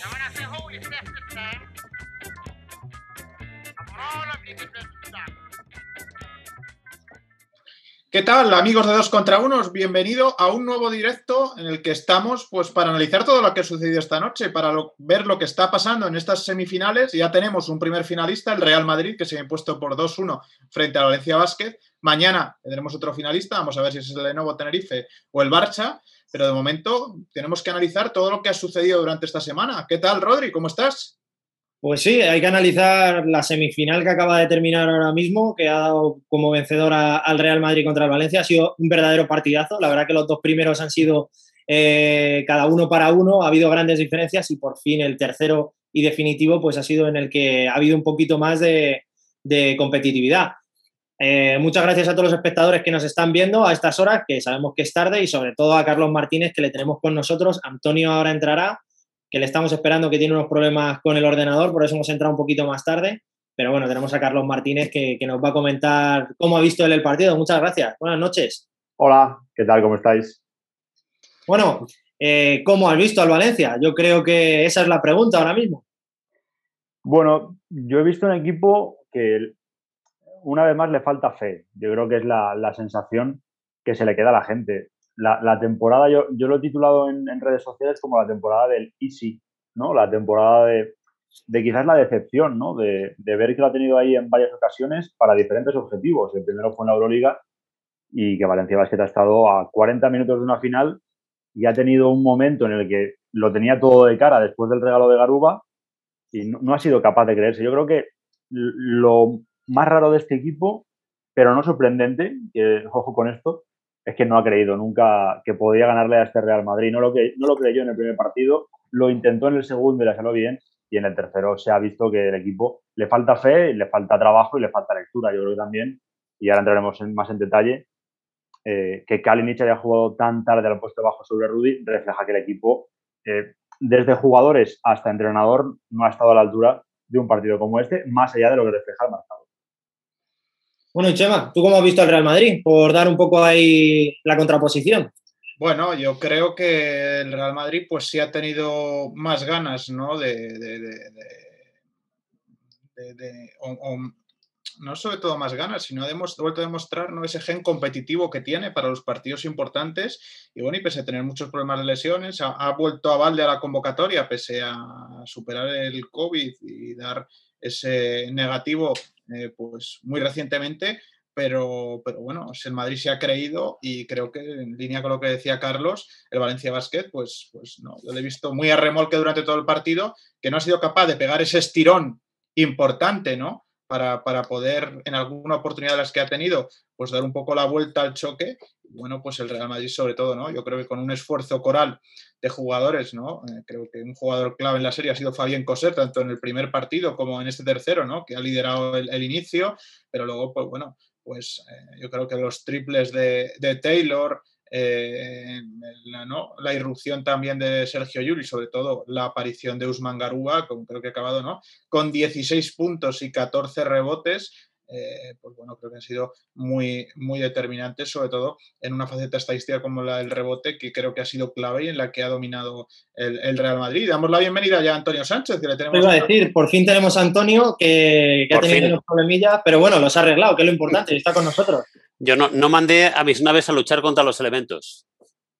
Now, when I say hold your steps this time, I want all of you to ¿Qué tal, amigos de Dos contra Unos? Bienvenido a un nuevo directo en el que estamos pues, para analizar todo lo que ha sucedido esta noche, para ver lo que está pasando en estas semifinales. Ya tenemos un primer finalista, el Real Madrid, que se ha impuesto por 2-1 frente a Valencia Basket. Mañana tendremos otro finalista, vamos a ver si es el Lenovo Tenerife o el Barça, pero de momento tenemos que analizar todo lo que ha sucedido durante esta semana. ¿Qué tal, Rodri? ¿Cómo estás? Pues sí, hay que analizar la semifinal que acaba de terminar ahora mismo, que ha dado como vencedora al Real Madrid contra el Valencia. Ha sido un verdadero partidazo. La verdad que los dos primeros han sido eh, cada uno para uno. Ha habido grandes diferencias y por fin el tercero y definitivo pues ha sido en el que ha habido un poquito más de, de competitividad. Eh, muchas gracias a todos los espectadores que nos están viendo a estas horas, que sabemos que es tarde, y sobre todo a Carlos Martínez, que le tenemos con nosotros. Antonio ahora entrará que le estamos esperando que tiene unos problemas con el ordenador, por eso hemos entrado un poquito más tarde. Pero bueno, tenemos a Carlos Martínez que, que nos va a comentar cómo ha visto él el partido. Muchas gracias. Buenas noches. Hola, ¿qué tal? ¿Cómo estáis? Bueno, eh, ¿cómo has visto al Valencia? Yo creo que esa es la pregunta ahora mismo. Bueno, yo he visto un equipo que una vez más le falta fe. Yo creo que es la, la sensación que se le queda a la gente. La, temporada, yo, yo, lo he titulado en, redes sociales como la temporada del easy, ¿no? La temporada de, de quizás la decepción, ¿no? De, de, ver que lo ha tenido ahí en varias ocasiones para diferentes objetivos. El primero fue en la Euroliga y que Valencia Basket ha estado a 40 minutos de una final y ha tenido un momento en el que lo tenía todo de cara después del regalo de Garuba y no, no ha sido capaz de creerse. Yo creo que lo más raro de este equipo, pero no sorprendente, que ojo con esto, es que no ha creído nunca que podía ganarle a este Real Madrid. No lo, creyó en el primer partido, lo intentó en el segundo y le salió bien, y en el tercero se ha visto que el equipo le falta fe, le falta trabajo y le falta lectura, yo creo que también, y ahora entraremos en, más en detalle, eh, que Kalinic haya jugado tan tarde al puesto bajo sobre Rudy refleja que el equipo, eh, desde jugadores hasta entrenador, no ha estado a la altura de un partido como este, más allá de lo que refleja el marcador. Bueno, Chema, ¿tú cómo has visto al Real Madrid? Por dar un poco ahí la contraposición. Bueno, yo creo que el Real Madrid pues sí ha tenido más ganas, ¿no? De, de, de, no sobre todo más ganas, sino hemos vuelto a demostrar ¿no? ese gen competitivo que tiene para los partidos importantes. Y bueno, y pese a tener muchos problemas de lesiones, ha, ha vuelto a balde a la convocatoria, pese a superar el COVID y dar ese negativo eh, pues muy recientemente, pero, pero bueno, el Madrid se ha creído y creo que en línea con lo que decía Carlos, el Valencia Basket, pues, pues no, yo le he visto muy a remolque durante todo el partido, que no ha sido capaz de pegar ese estirón importante, ¿no? Para, para, poder, en alguna oportunidad de las que ha tenido, pues dar un poco la vuelta al choque. Bueno, pues el Real Madrid sobre todo, ¿no? Yo creo que con un esfuerzo coral de jugadores, ¿no? Eh, creo que un jugador clave en la serie ha sido Fabián Coser, tanto en el primer partido como en este tercero, ¿no? Que ha liderado el, inicio, pero luego, pues bueno, pues eh, yo creo que los triples de, de Taylor, eh, ¿no? la, irrupción también de Sergio Yuri, sobre todo la aparición de Usman Garúa, con, creo que ha acabado ¿no? con 16 puntos y 14 rebotes, eh, pues bueno, creo que han sido muy, muy determinantes, sobre todo en una faceta estadística como la del rebote, que creo que ha sido clave y en la que ha dominado el, el Real Madrid. Damos la bienvenida ya a Antonio Sánchez, que le tenemos. Iba a decir, por fin tenemos a Antonio, que, que ha tenido unos problemillas, pero bueno, los ha arreglado, que es lo importante, y está con nosotros. Yo no, no mandé a mis naves a luchar contra los elementos.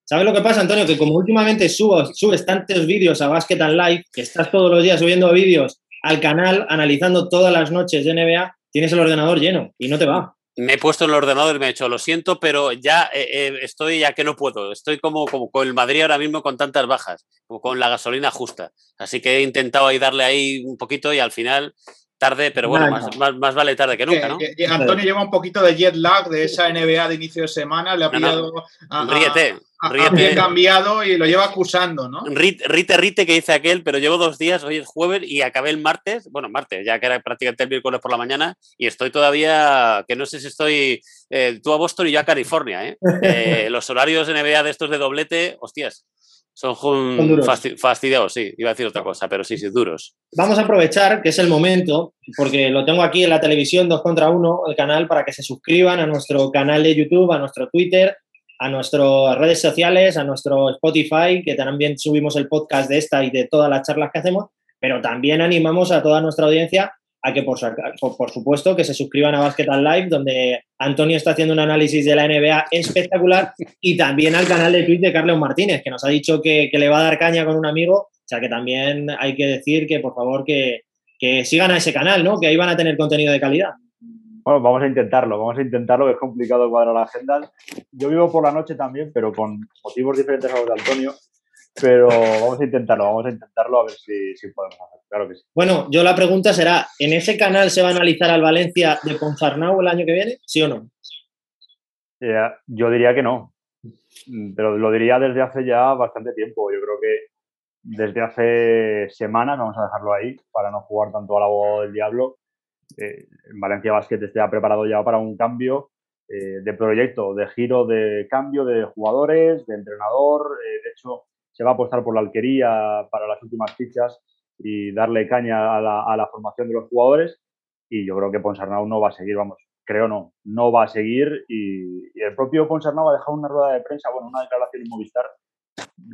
¿Sabes lo que pasa, Antonio? Que como últimamente subo, subes tantos vídeos a Basket and Live, que estás todos los días subiendo vídeos al canal, analizando todas las noches de NBA, tienes el ordenador lleno y no te va. Me he puesto en el ordenador y me he hecho, lo siento, pero ya eh, eh, estoy, ya que no puedo. Estoy como, como con el Madrid ahora mismo con tantas bajas, como con la gasolina justa. Así que he intentado ahí darle ahí un poquito y al final tarde, pero bueno, más, más, más, vale tarde que nunca, ¿no? Antonio lleva un poquito de jet lag de esa NBA de inicio de semana, le ha pillado no, no. A, ríete, a, ríete. Cambiado y lo lleva acusando, ¿no? Rite, rite, rite, que dice aquel, pero llevo dos días, hoy es jueves y acabé el martes, bueno, martes, ya que era prácticamente el miércoles por la mañana, y estoy todavía, que no sé si estoy, eh, tú a Boston y yo a California, ¿eh? eh los horarios NBA de estos de doblete, hostias, son, son fasti fastidiados, sí, iba a decir otra cosa, pero sí, sí, duros. Vamos a aprovechar que es el momento, porque lo tengo aquí en la televisión, dos contra uno, el canal, para que se suscriban a nuestro canal de YouTube, a nuestro Twitter, a nuestras redes sociales, a nuestro Spotify, que también subimos el podcast de esta y de todas las charlas que hacemos, pero también animamos a toda nuestra audiencia a que, por, por, supuesto, que se suscriban a Basket Live, donde Antonio está haciendo un análisis de la NBA espectacular, y también al canal de Twitch de Carlos Martínez, que nos ha dicho que, le va a dar caña con un amigo. O sea que también hay que decir que, por favor, que, que sigan a ese canal, ¿no? Que ahí van a tener contenido de calidad. Bueno, vamos a intentarlo, vamos a intentarlo, que es complicado cuadrar la agenda. Yo vivo por la noche también, pero con motivos diferentes a los de Antonio. Pero vamos a intentarlo, vamos a intentarlo a ver si, podemos hacer. Claro que sí. Bueno, yo la pregunta será: ¿en ese canal se va a analizar al Valencia de Ponsarnau el año que viene? ¿Sí o no? Eh, yo diría que no. Pero lo diría desde hace ya bastante tiempo. Yo creo que desde hace semanas, vamos a dejarlo ahí, para no jugar tanto al abogado del diablo. Eh, Valencia Basket está preparado ya para un cambio eh, de proyecto, de giro de cambio de jugadores, de entrenador. de hecho, se va a apostar por la alquería para las últimas fichas y darle caña a la, formación de los jugadores. Y yo creo que Ponsarnau no va a seguir, vamos, creo no, no va a seguir. Y, el propio Ponsarnau ha dejado una rueda de prensa, bueno, una declaración en Movistar,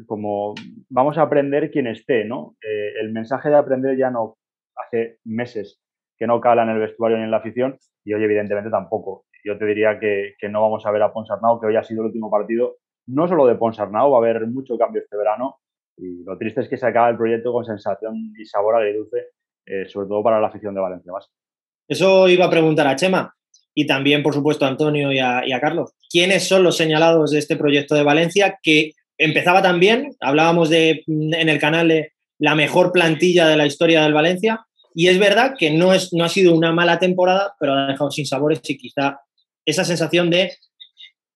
como vamos a aprender quien esté, ¿no? Eh, el mensaje de aprender ya no hace meses que no cala en el vestuario ni en la afición y hoy evidentemente tampoco. Yo te diría que, que no vamos a ver a Ponsarnau, que hoy ha sido el último partido no solo de Ponsarnau, va a haber mucho cambio este verano y lo triste es que se acaba el proyecto con sensación y sabor agridulce, eh, sobre todo para la afición de Valencia Eso iba a preguntar a Chema y también, por supuesto, a Antonio y a, Carlos. ¿Quiénes son los señalados de este proyecto de Valencia que empezaba también? Hablábamos de, en el canal de la mejor plantilla de la historia del Valencia. Y es verdad que no, es, no ha sido una mala temporada, pero ha dejado sin sabores y quizá esa sensación de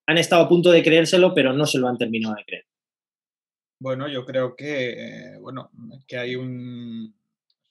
han estado a punto de creérselo, pero no se lo han terminado de creer. Bueno, yo creo que, bueno, que hay un...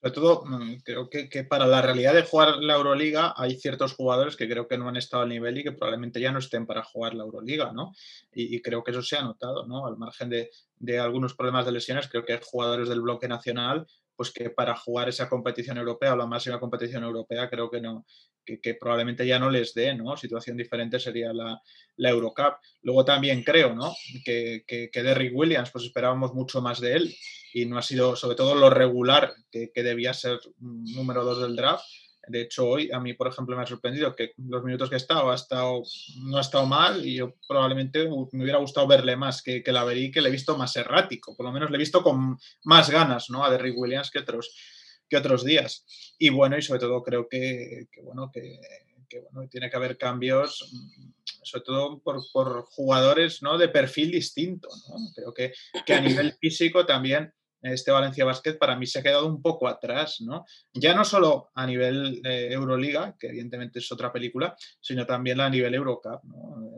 Sobre todo, mm, creo que, para la realidad de jugar la Euroliga hay ciertos jugadores que creo que no han estado al nivel y que probablemente ya no estén para jugar la Euroliga, ¿no? Y, creo que eso se ha notado, ¿no? Al margen de, de algunos problemas de lesiones, creo que hay jugadores del bloque nacional pues que para jugar esa competición europea o la máxima competición europea creo que no, que, probablemente ya no les dé, ¿no? Situación diferente sería la, Eurocup. Luego también creo, ¿no? Que, que, que, Derrick Williams, pues esperábamos mucho más de él y no ha sido, sobre todo lo regular que, debía ser número dos del draft, de hecho, hoy a mí, por ejemplo, me ha sorprendido que los minutos que he estado, ha estado no ha estado mal y yo probablemente me hubiera gustado verle más que, que la verí, que le he visto más errático. Por lo menos le he visto con más ganas ¿no? a Derrick Williams que otros, que otros días. Y bueno, y sobre todo creo que, bueno, que, bueno, tiene que haber cambios, sobre todo por, por jugadores ¿no? de perfil distinto. ¿no? Creo que, que a nivel físico también este Valencia Basket para mí se ha quedado un poco atrás, ¿no? Ya no solo a nivel Euroliga, que evidentemente es otra película, sino también a nivel Eurocup,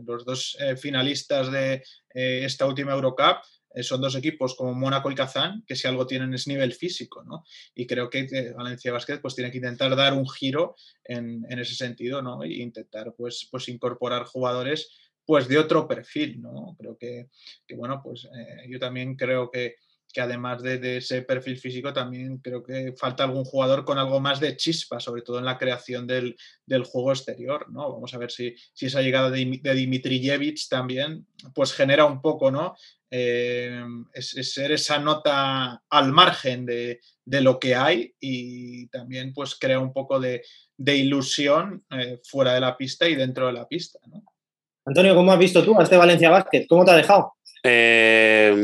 Los dos eh, finalistas de eh, esta última Eurocup eh, son dos equipos como Mónaco y Kazán, que si algo tienen es nivel físico, ¿no? Y creo que Valencia Basket pues tiene que intentar dar un giro en, ese sentido, ¿no? E intentar pues, pues incorporar jugadores pues de otro perfil, ¿no? Creo que, bueno, pues yo también creo que que además de, ese perfil físico también creo que falta algún jugador con algo más de chispa, sobre todo en la creación del, juego exterior, ¿no? Vamos a ver si, esa llegada de, de Dimitrijevic también pues genera un poco, ¿no? Eh, es, ser esa nota al margen de, lo que hay y también pues crea un poco de, ilusión eh, fuera de la pista y dentro de la pista, ¿no? Antonio, ¿cómo has visto tú a este Valencia Basket? ¿Cómo te ha dejado? Eh,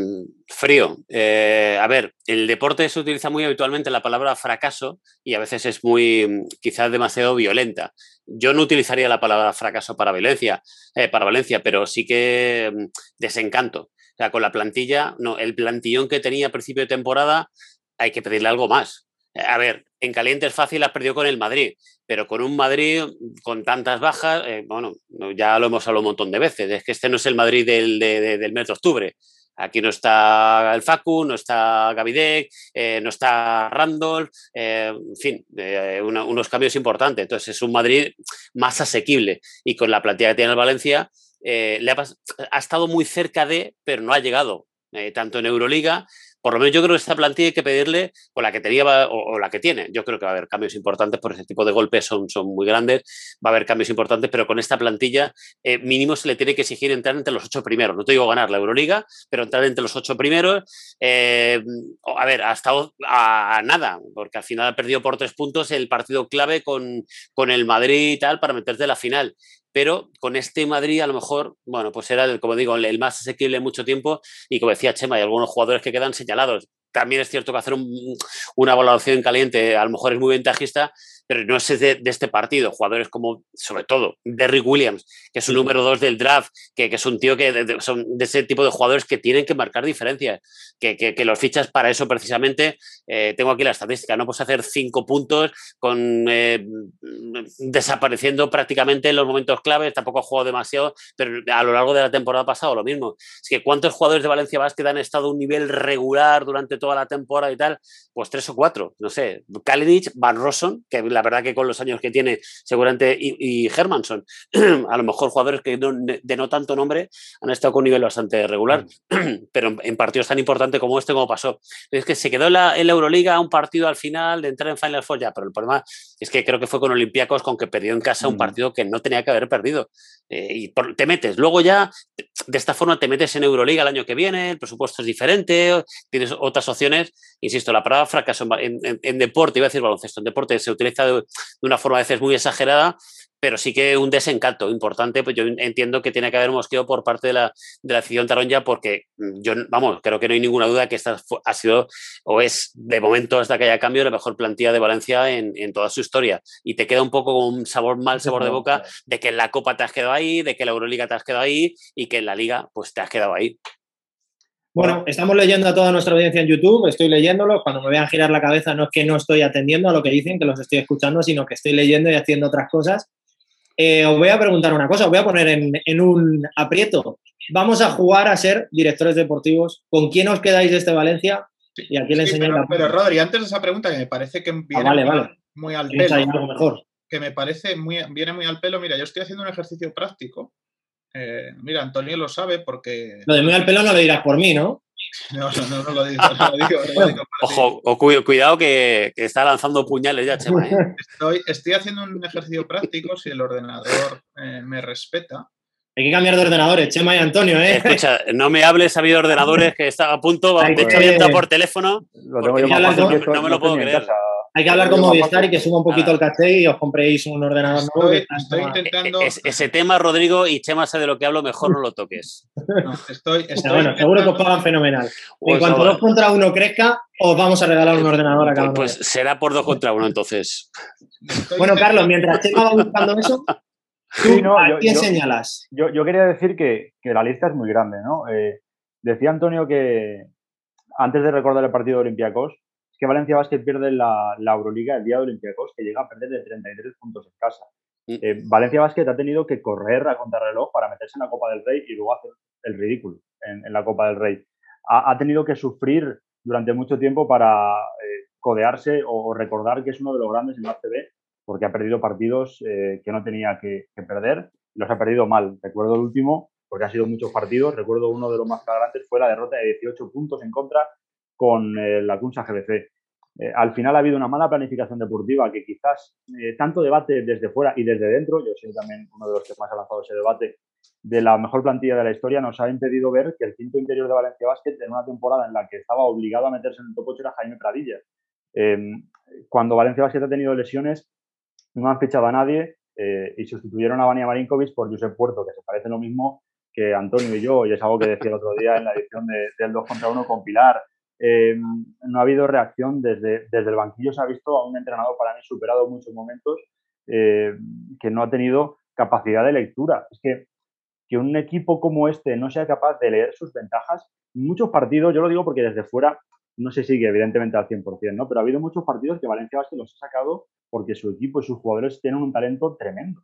frío. Eh, a ver, el deporte se utiliza muy habitualmente la palabra fracaso y a veces es muy, quizás demasiado violenta. Yo no utilizaría la palabra fracaso para Valencia, eh, para Valencia, pero sí que mm, desencanto. O sea, con la plantilla, no, el plantillón que tenía a principio de temporada, hay que pedirle algo más. A ver, en caliente es fácil, has perdido con el Madrid, pero con un Madrid con tantas bajas, eh, bueno, ya lo hemos hablado un montón de veces, es que este no es el Madrid del, del mes de octubre. Aquí no está el Facu, no está Gavidec, eh, no está Randolph, eh, en fin, unos cambios importantes. Entonces es un Madrid más asequible y con la plantilla que tiene el Valencia le ha, ha, estado muy cerca de, pero no ha llegado. tanto en Euroliga por lo menos yo creo que esta plantilla hay que pedirle con la que tenía o, la que tiene. Yo creo que va a haber cambios importantes por ese tipo de golpes, son, son muy grandes, va a haber cambios importantes, pero con esta plantilla eh, mínimo se le tiene que exigir entrar entre los ocho primeros. No te digo ganar la Euroliga, pero entrar entre los ocho primeros, eh, a ver, ha estado a, nada, porque al final ha perdido por tres puntos el partido clave con, con el Madrid y tal para meterte la final pero con este Madrid a lo mejor, bueno, pues era, el, como digo, el más asequible mucho tiempo y como decía Chema, hay algunos jugadores que quedan señalados. También es cierto que hacer una valoración caliente a lo mejor es muy ventajista, pero no es de, este partido. Jugadores como, sobre todo, Derrick Williams, que es un número dos del draft, que, es un tío que son de ese tipo de jugadores que tienen que marcar diferencias, que, que, los fichas para eso precisamente. Eh, tengo aquí la estadística, no puedes hacer cinco puntos con eh, desapareciendo prácticamente en los momentos claves, tampoco ha jugado demasiado, pero a lo largo de la temporada pasado lo mismo. Es que cuántos jugadores de Valencia Basket han estado a un nivel regular durante toda la temporada y tal, pues tres o cuatro, no sé, Kalinic, Van Rossum, que la verdad que con los años que tiene seguramente, y, y Hermanson, a lo mejor jugadores que de no tanto nombre han estado con un nivel bastante regular, pero en, partidos tan importantes como este, como pasó. Es que se quedó en la, Euroliga un partido al final de entrar en Final Four ya, pero el problema es que creo que fue con Olympiacos con que perdió en casa un mm. partido que no tenía que haber perdido. Eh, y te metes, luego ya de esta forma te metes en Euroliga el año que viene, el presupuesto es diferente, tienes otras opciones. Insisto, la palabra fracaso en, en deporte, iba a decir baloncesto, en deporte se utiliza de, una forma a veces muy exagerada, pero sí que un desencanto importante, pues yo entiendo que tiene que haber mosqueo por parte de la, de la afición taronja porque mm, yo, vamos, creo que no hay ninguna duda que esta ha sido o es de momento hasta que haya cambio la mejor plantilla de Valencia en, en toda su historia y te queda un poco con un sabor mal sabor de boca de que en la Copa te has quedado ahí, de que en la Euroliga te has quedado ahí y que en la Liga pues te has quedado ahí. Bueno, estamos leyendo a toda nuestra audiencia en YouTube, estoy leyéndolo. Cuando me vean girar la cabeza, no es que no estoy atendiendo a lo que dicen, que los estoy escuchando, sino que estoy leyendo y haciendo otras cosas. Eh, os voy a preguntar una cosa, os voy a poner en, un aprieto. Vamos a jugar a ser directores deportivos. ¿Con quién os quedáis de este Valencia? Y aquí le enseño pero, pero, Rodri, antes de esa pregunta, que me parece que ah, viene muy al pelo. Mejor? Que me parece muy, viene muy al pelo. Mira, yo estoy haciendo un ejercicio práctico eh, mira, Antonio lo sabe porque. Lo de muy al pelo no lo dirás por mí, ¿no? No, no, no, lo digo. No lo digo, Ojo, cuidado que, está lanzando puñales ya, Chema. ¿eh? Estoy, estoy, haciendo un ejercicio práctico, si el ordenador eh, me respeta. Hay que cambiar de ordenadores, Chema y Antonio, ¿eh? Escucha, no me hables, ha habido ordenadores que está a punto, de hecho, por teléfono. Lo tengo yo más no, no, me lo puedo creer. Hay que hablar con Movistar y que suba un poquito el caché y os compréis un ordenador nuevo. Estoy, intentando... ese tema, Rodrigo, y Chema sabe de lo que hablo, mejor no lo toques. estoy, bueno, seguro que os pagan fenomenal. en pues cuanto dos contra uno crezca, os vamos a regalar un ordenador a cada pues, uno. Pues será por dos contra uno, entonces. bueno, Carlos, mientras Chema va buscando eso, ¿tú ¿a quién señalas? Yo, yo, quería decir que, que, la lista es muy grande, ¿no? Eh, decía Antonio que antes de recordar el partido de Olympiacos, que Valencia Basket pierde la, la, Euroliga el día de Olympiacos, que llega a perder de 33 puntos en casa. Eh, Valencia Basket ha tenido que correr a contrarreloj para meterse en la Copa del Rey y luego hacer el ridículo en, la Copa del Rey. Ha, tenido que sufrir durante mucho tiempo para eh, codearse o, recordar que es uno de los grandes en la ACB, porque ha perdido partidos eh, que no tenía que, que, perder y los ha perdido mal. Recuerdo el último, porque ha sido muchos partidos, recuerdo uno de los más flagrantes fue la derrota de 18 puntos en contra con eh, la CUNSA GBC. Eh, al final ha habido una mala planificación deportiva que quizás eh, tanto debate desde fuera y desde dentro, yo soy también uno de los que más ha lanzado ese debate de la mejor plantilla de la historia, nos ha impedido ver que el quinto interior de Valencia Basket en una temporada en la que estaba obligado a meterse en el top 8 era Jaime Pradilla. Em, cuando Valencia Basket ha tenido lesiones, no han fichado a nadie y sustituyeron a Vania Marinkovic por Josep Puerto, que se parece lo mismo que Antonio y yo, y es algo que decía el otro día en la edición del 2 contra 1 con Pilar. Eh, no ha habido reacción desde, desde el banquillo. Se ha visto a un entrenador para mí superado muchos momentos eh, que no ha tenido capacidad de lectura. Es que que un equipo como este no sea capaz de leer sus ventajas, muchos partidos, yo lo digo porque desde fuera no se sigue evidentemente al 100%, ¿no? pero ha habido muchos partidos que Valencia Basket los ha sacado porque su equipo y sus jugadores tienen un talento tremendo.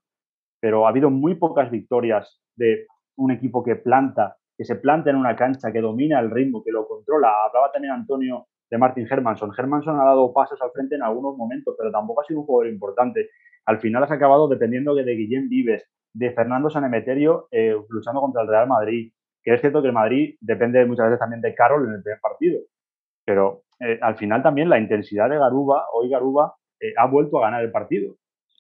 Pero ha habido muy pocas victorias de un equipo que planta que se planta en una cancha, que domina el ritmo, que lo controla. Hablaba también Antonio de Martin Hermanson. Hermanson ha dado pasos al frente en algunos momentos, pero tampoco ha sido un jugador importante. Al final has acabado dependiendo de Guillén Vives, de Fernando Sanemeterio eh, luchando contra el Real Madrid. Que es cierto que el Madrid depende muchas veces también de Carol en el primer partido. Pero eh, al final también la intensidad de Garuba, hoy Garuba eh, ha vuelto a ganar el partido.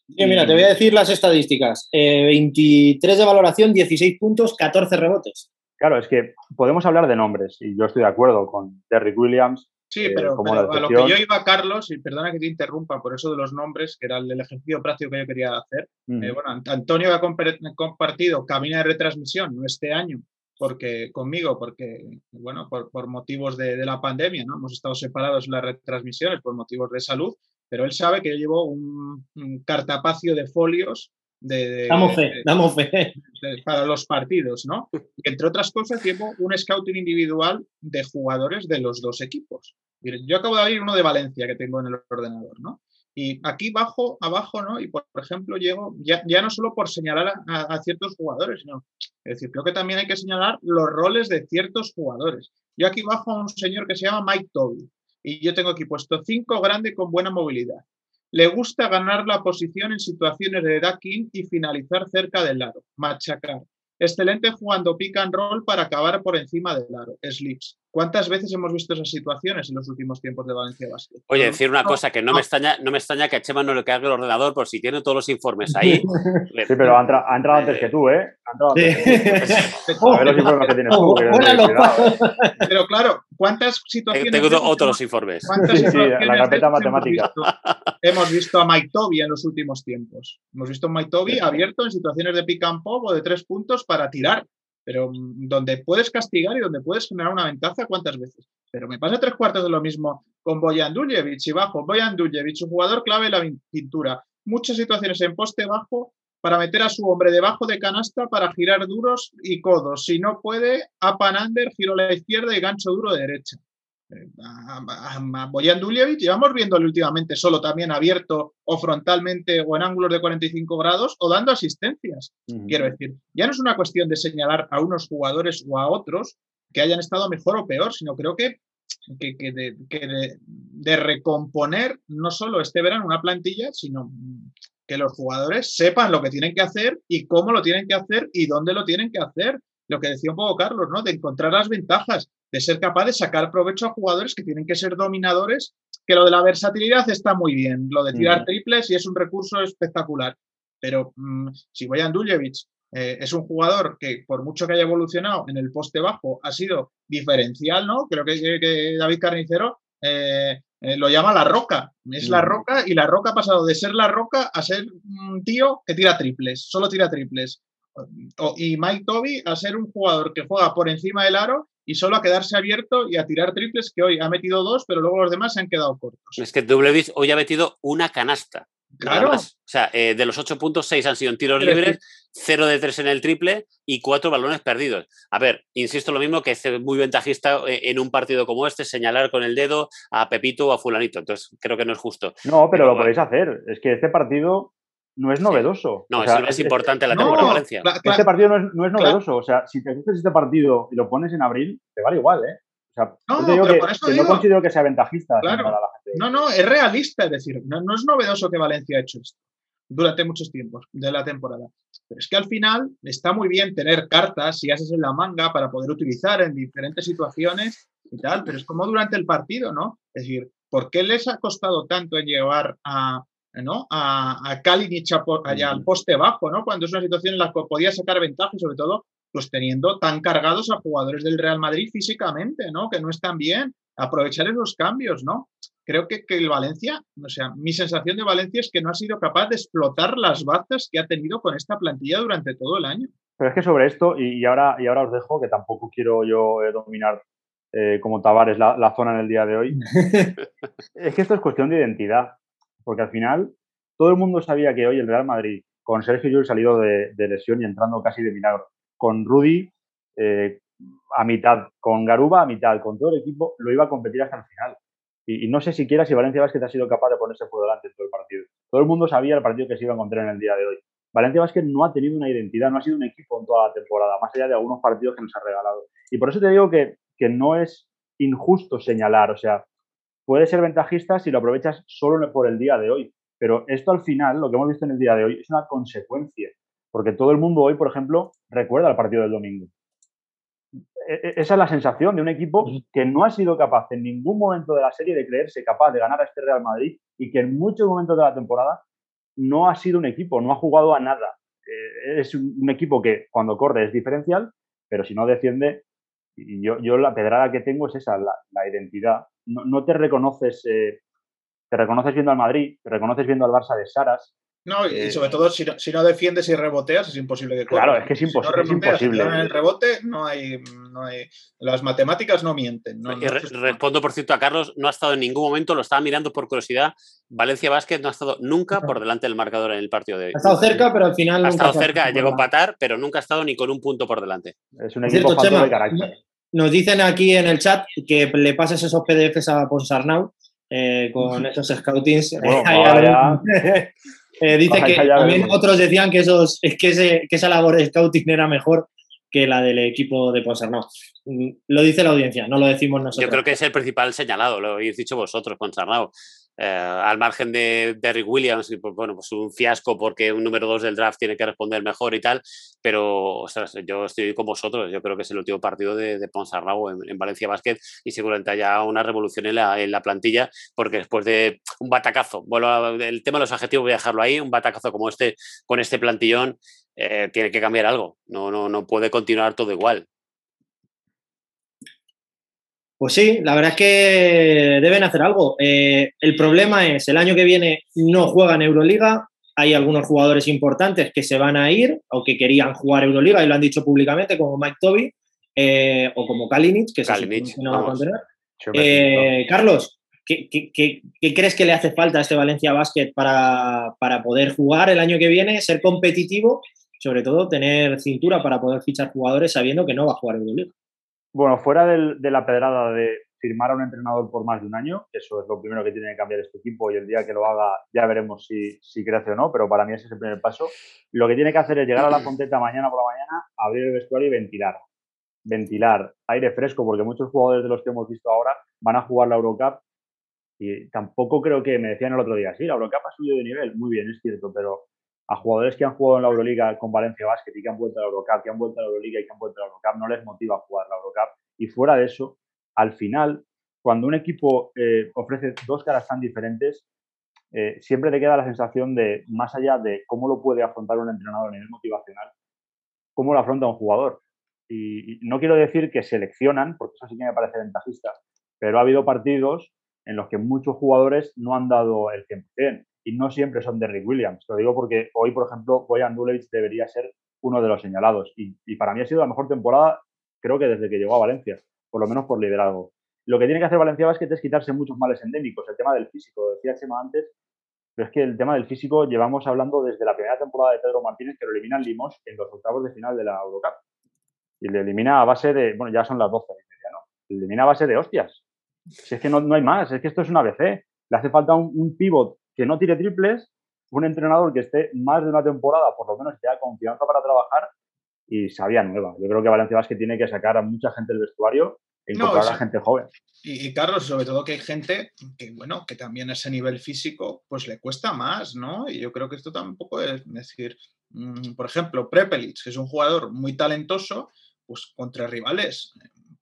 Sí, mira, te voy a decir las estadísticas. 23 de valoración, 16 puntos, 14 rebotes. Claro, es que podemos hablar de nombres y yo estoy de acuerdo con Derrick Williams. Sí, pero, pero a lo que yo iba, Carlos, y perdona que te interrumpa por eso de los nombres, que era el, ejercicio práctico que yo quería hacer. Mm. Eh, bueno, Antonio ha compartido cabina de retransmisión, no este año, porque conmigo, porque, bueno, por, por motivos de, de, la pandemia, ¿no? Hemos estado separados en las retransmisiones por motivos de salud, pero él sabe que yo llevo un, un cartapacio de folios de, damos fe, damos fe. para los partidos, ¿no? Y entre otras cosas, llevo un scouting individual de jugadores de los dos equipos. Yo acabo de abrir uno de Valencia que tengo en el ordenador, ¿no? Y aquí bajo, abajo, ¿no? Y por, ejemplo, llego, ya, ya, no solo por señalar a, a, ciertos jugadores, sino, es decir, creo que también hay que señalar los roles de ciertos jugadores. Yo aquí bajo a un señor que se llama Mike Toby, y yo tengo aquí puesto cinco grande con buena movilidad. Le gusta ganar la posición en situaciones de ducking y finalizar cerca del aro, machacar. Excelente jugando pick and roll para acabar por encima del aro, slips. ¿Cuántas veces hemos visto esas situaciones en los últimos tiempos de Valencia Basket? Oye, decir una cosa que no, me extraña, no me extraña que a Chema no le caiga el ordenador por si tiene todos los informes ahí. Sí, pero ha, entrado, ha entrado antes que tú, ¿eh? Ha entrado antes que tú. A ver los informes que tienes tú. Que pero claro, ¿cuántas situaciones. Tengo otros informes. ¿Cuántas sí, sí, la carpeta matemática. Hemos visto, hemos visto, a Mike Toby en los últimos tiempos. Hemos visto a Mike Toby abierto en situaciones de pick and pop o de tres puntos para tirar pero mm, donde puedes castigar y donde puedes generar una ventaja, ¿cuántas veces? Pero me pasa tres cuartos de lo mismo con Boyan Duljevic y bajo. Boyan Duljevic, un jugador clave en la pintura. Muchas situaciones en poste bajo para meter a su hombre debajo de canasta para girar duros y codos. Si no puede, up and under, giro a la izquierda y gancho duro de derecha a, Boyan Duljevic, llevamos viéndole últimamente solo también abierto o frontalmente o en ángulos de 45 grados o dando asistencias. Quiero decir, ya no es una cuestión de señalar a unos jugadores o a otros que hayan estado mejor o peor, sino creo que, que, que, de, que de, de, recomponer no solo este verano una plantilla, sino que los jugadores sepan lo que tienen que hacer y cómo lo tienen que hacer y dónde lo tienen que hacer. Lo que decía un poco Carlos, ¿no? De encontrar las ventajas de ser capaz de sacar provecho a jugadores que tienen que ser dominadores, que lo de la versatilidad está muy bien, lo de tirar triples y es un recurso espectacular. Pero mm, si Boyan Duljevic eh, es un jugador que, por mucho que haya evolucionado en el poste bajo, ha sido diferencial, ¿no? Creo que, que David Carnicero eh, eh, lo llama la roca. Es la roca y la roca ha pasado de ser la roca a ser un tío que tira triples, solo tira triples. y Mike Toby a ser un jugador que juega por encima del aro y solo a quedarse abierto y a tirar triples que hoy ha metido dos, pero luego los demás se han quedado cortos. Es que W hoy ha metido una canasta. Claro. O sea, eh, de los ocho puntos, seis han sido en tiros libres, cero de tres en el triple y cuatro balones perdidos. A ver, insisto lo mismo que es muy ventajista eh, en un partido como este señalar con el dedo a Pepito o a Fulanito. Entonces, creo que no es justo. No, pero, pero lo podéis hacer. Es que este partido no es novedoso. No, o sea, es lo más importante la temporada no, Valencia. Este partido no es, no es novedoso. O sea, si te coges este partido y lo pones en abril, te vale igual, ¿eh? O sea, no, te digo que, que digo, no considero que sea ventajista. Claro. Para la gente. No, no, es realista, es decir, no, no, es novedoso que Valencia ha hecho esto durante muchos tiempos de la temporada. Pero es que al final está muy bien tener cartas y haces en la manga para poder utilizar en diferentes situaciones y tal, pero es como durante el partido, ¿no? Es decir, ¿por qué les ha costado tanto en llevar a, ¿no? a, a Kalinic allá al poste bajo, ¿no? Cuando es una situación en la que podía sacar ventaja y sobre todo pues teniendo tan cargados a jugadores del Real Madrid físicamente, ¿no? Que no están bien. Aprovechar esos cambios, ¿no? Creo que, que el Valencia, o sea, mi sensación de Valencia es que no ha sido capaz de explotar las bazas que ha tenido con esta plantilla durante todo el año. Pero es que sobre esto, y, y ahora, y ahora os dejo, que tampoco quiero yo eh, dominar eh, como Tavares la, la, zona en el día de hoy, es que esto es cuestión de identidad porque al final todo el mundo sabía que hoy el Real Madrid, con Sergio Llull salido de, de, lesión y entrando casi de milagro, con Rudy eh, a mitad, con Garuba a mitad, con todo el equipo, lo iba a competir hasta el final. Y, no sé siquiera si Valencia Vázquez ha sido capaz de ponerse por delante en todo el partido. Todo el mundo sabía el partido que se iba a encontrar en el día de hoy. Valencia Vázquez no ha tenido una identidad, no ha sido un equipo en toda la temporada, más allá de algunos partidos que nos ha regalado. Y por eso te digo que, que no es injusto señalar, o sea, puede ser ventajista si lo aprovechas solo por el día de hoy. Pero esto al final, lo que hemos visto en el día de hoy, es una consecuencia. Porque todo el mundo hoy, por ejemplo, recuerda el partido del domingo. e, e, esa es la sensación de un equipo que no ha sido capaz en ningún momento de la serie de creerse capaz de ganar a este Real Madrid y que en muchos momentos de la temporada no ha sido un equipo, no ha jugado a nada. Eh, es un, equipo que cuando corre es diferencial, pero si no defiende, y yo, yo la pedrada que tengo es esa, la, identidad. No, te reconoces, eh, te reconoces viendo al Madrid, te reconoces viendo al Barça de Saras, no, y eh, sobre todo si no, si no, defiendes y reboteas, es imposible que Claro, es que es, imposible. es imposible. en el rebote, no hay, no hay. Las matemáticas no mienten. No, respondo, por cierto, a Carlos, no ha estado en ningún momento, lo estaba mirando por curiosidad. Valencia Basket no ha estado nunca por delante del marcador en el partido de hoy. Ha estado cerca, pero al final. Ha estado cerca, llegó a empatar, pero nunca ha estado ni con un punto por delante. Es un equipo cierto, de carácter. Nos dicen aquí en el chat que le pases esos PDFs a Ponsarnau eh, con esos scoutings. Bueno, Eh, dice que también otros decían que, esos, que, esa labor de scouting era mejor que la del equipo de Ponsarnau. Mm, lo dice la audiencia, no lo decimos nosotros. Yo creo que es el principal señalado, lo habéis dicho vosotros, Ponsarnau. Eh, al margen de Derrick Williams, pues, bueno, pues un fiasco porque un número dos del draft tiene que responder mejor y tal, pero yo estoy con vosotros, yo creo que es el último partido de, de Ponsarnau en, Valencia Basket y seguramente haya una revolución en la, en la plantilla, porque después de un batacazo, bueno, el tema de los adjetivos voy a dejarlo ahí, un batacazo como este, con este plantillón, eh, tiene que cambiar algo, no, no, no puede continuar todo igual. Pues sí, la verdad es que deben hacer algo. Eh, el problema es, el año que viene no juegan Euroliga, hay algunos jugadores importantes que se van a ir o que querían jugar Euroliga y lo han dicho públicamente, como Mike Toby eh, o como Kalinic, que, no va a contener. Eh, Carlos, ¿qué, crees que le hace falta a este Valencia Basket para, para poder jugar el año que viene, ser competitivo, sobre todo tener cintura para poder fichar jugadores sabiendo que no va a jugar Euroliga? Bueno, fuera de la pedrada de firmar a un entrenador por más de un año, eso es lo primero que tiene que cambiar este equipo y el día que lo haga ya veremos si, si crece o no, pero para mí ese es el primer paso. Lo que tiene que hacer es llegar a la fonteta mañana por la mañana, abrir el vestuario y ventilar. Ventilar, aire fresco, porque muchos jugadores de los que hemos visto ahora van a jugar la Eurocup y tampoco creo que me decían el otro día, sí, la Eurocup ha subido de nivel, muy bien, es cierto, pero a jugadores que han jugado en la Euroliga con Valencia Basket y que han vuelto a la Eurocup, que han vuelto a la Euroliga y que han vuelto a la Eurocup, no les motiva a jugar la Eurocup. Y fuera de eso, al final, cuando un equipo eh, ofrece dos caras tan diferentes, eh, siempre te queda la sensación de, más allá de cómo lo puede afrontar un entrenador a nivel motivacional, cómo lo afronta un jugador. Y, no quiero decir que seleccionan, porque eso sí que me parece ventajista, pero ha habido partidos en los que muchos jugadores no han dado el 100% y no siempre son de Rick Williams. Lo digo porque hoy, por ejemplo, Boyan Dulevich debería ser uno de los señalados y, para mí ha sido la mejor temporada, creo que desde que llegó a Valencia, por lo menos por liderazgo. Lo que tiene que hacer Valencia Basket es quitarse muchos males endémicos, el tema del físico, decía Chema antes, pero es que el tema del físico llevamos hablando desde la primera temporada de Pedro Martínez que lo elimina Limos en los octavos de final de la Eurocup. Y le elimina a base de, bueno, ya son las 12 y ¿no? Le elimina a base de hostias. Si es que no, no hay más, es que esto es una ABC. Le hace falta un, un pivot que no tire triples, un entrenador que esté más de una temporada, por lo menos que haya confianza para trabajar y sabía nueva. Yo creo que Valencia Basket tiene que sacar a mucha gente del vestuario e incorporar a gente joven. Y, Carlos, sobre todo que hay gente que, bueno, que también ese nivel físico, pues le cuesta más, ¿no? Y yo creo que esto tampoco es decir, mm, por ejemplo, Prepelic, que es un jugador muy talentoso, pues contra rivales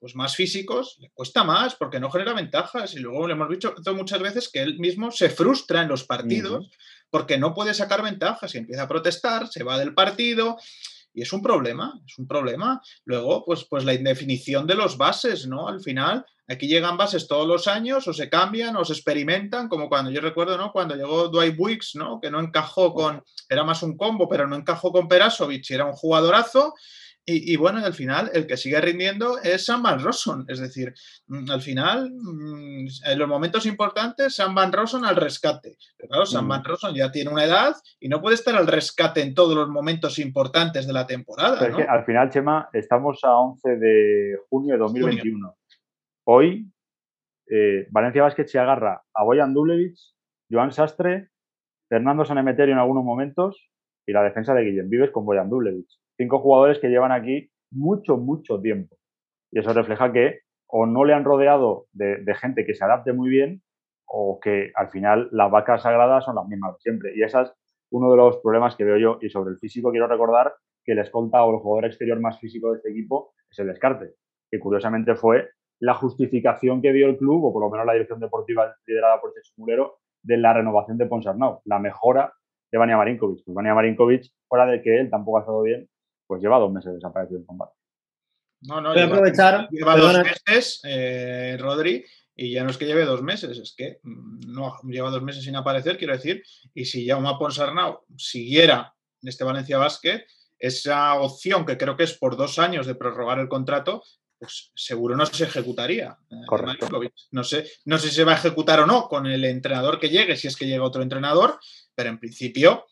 pues más físicos, le cuesta más porque no genera ventajas. Y luego le hemos dicho muchas veces que él mismo se frustra en los partidos porque no puede sacar ventajas y empieza a protestar, se va del partido. Y es un problema, es un problema. Luego, pues, pues la indefinición de los bases, ¿no? Al final, aquí llegan bases todos los años, o se cambian, o se experimentan, como cuando yo recuerdo, ¿no? Cuando llegó Dwight Wicks, ¿no? Que no encajó con, era más un combo, pero no encajó con Perasovic, y era un jugadorazo, y, bueno, al final el que sigue rindiendo es Sam Van Rosson. Es decir, mm, al final, mm, en los momentos importantes, Sam Van Rosson al rescate. Pero claro, Sam Van Rosson ya tiene una edad y no puede estar al rescate en todos los momentos importantes de la temporada. al final, Chema, estamos a 11 de junio de 2021. Hoy, eh, Valencia Basket se agarra a Boyan Dulevich, Joan Sastre, Fernando Sanemeterio en algunos momentos y la defensa de Guillem Vives con Boyan Dulevich cinco jugadores que llevan aquí mucho, mucho tiempo. Y eso refleja que o no le han rodeado de, gente que se adapte muy bien o que al final las vacas sagradas son las mismas de siempre. Y ese es uno de los problemas que veo yo. Y sobre el físico quiero recordar que el escolta o el jugador exterior más físico de este equipo es el descarte. que curiosamente fue la justificación que dio el club, o por lo menos la dirección deportiva liderada por Checho Mulero, de la renovación de Ponsarnau, la mejora de Vania Marinkovic. Pues Vania Marinkovic, fuera de que él tampoco ha estado bien, pues lleva dos meses desaparecido en combate. No, no, Voy a lleva, aprovechar, lleva dos meses, eh, Rodri, y ya no es que lleve dos meses, es que mm, no lleva dos meses sin aparecer, quiero decir, y si Jaume Ponsarnau siguiera en este Valencia Basket, esa opción que creo que es por dos años de prorrogar el contrato, pues seguro no se ejecutaría. eh, Correcto. No sé, no sé si se va a ejecutar o no con el entrenador que llegue, si es que llega otro entrenador, pero en principio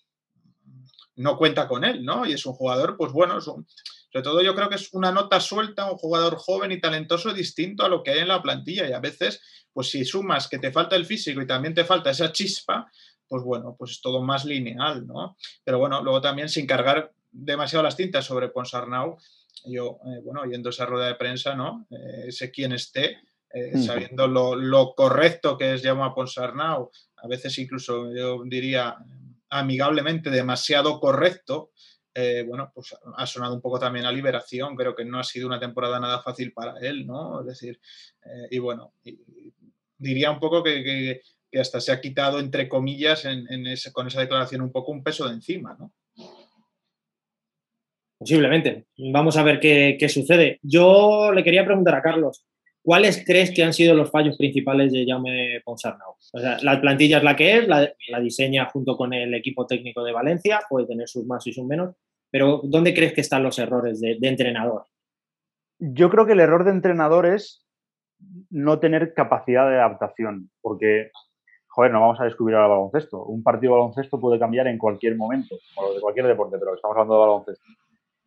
no cuenta con él, ¿no? Y es un jugador, pues bueno, es un- sobre todo yo creo que es una nota suelta, un jugador joven y talentoso distinto a lo que hay en la plantilla. Y a veces, pues si sumas que te falta el físico y también te falta esa chispa, pues bueno, pues es todo más lineal, ¿no? Pero bueno, luego también sin cargar demasiado las tintas sobre Ponsarnau, yo, eh, bueno, oyendo esa rueda de prensa, ¿no? Eh, sé quién esté, eh, Mm. sabiendo lo, lo correcto que es llamar Ponsarnau, a veces incluso yo diría amigablemente demasiado correcto, eh, bueno, pues ha sonado un poco también a liberación, creo que no ha sido una temporada nada fácil para él, ¿no? Es decir, eh, y bueno, diría un poco que, que- hasta se ha quitado, entre comillas, en, con esa declaración un poco un peso de encima, ¿no? Posiblemente. Vamos a ver qué, qué sucede. Yo le quería preguntar a Carlos, ¿cuáles crees que han sido los fallos principales de Jaume Ponsarnau? O sea, la plantilla es la que es, la, diseña junto con el equipo técnico de Valencia, puede tener sus más y sus menos, pero ¿dónde crees que están los errores de, entrenador? Yo creo que el error de entrenador es no tener capacidad de adaptación, porque, joder, no vamos a descubrir ahora baloncesto. Un partido de baloncesto puede cambiar en cualquier momento, o lo de cualquier deporte, pero estamos hablando de baloncesto.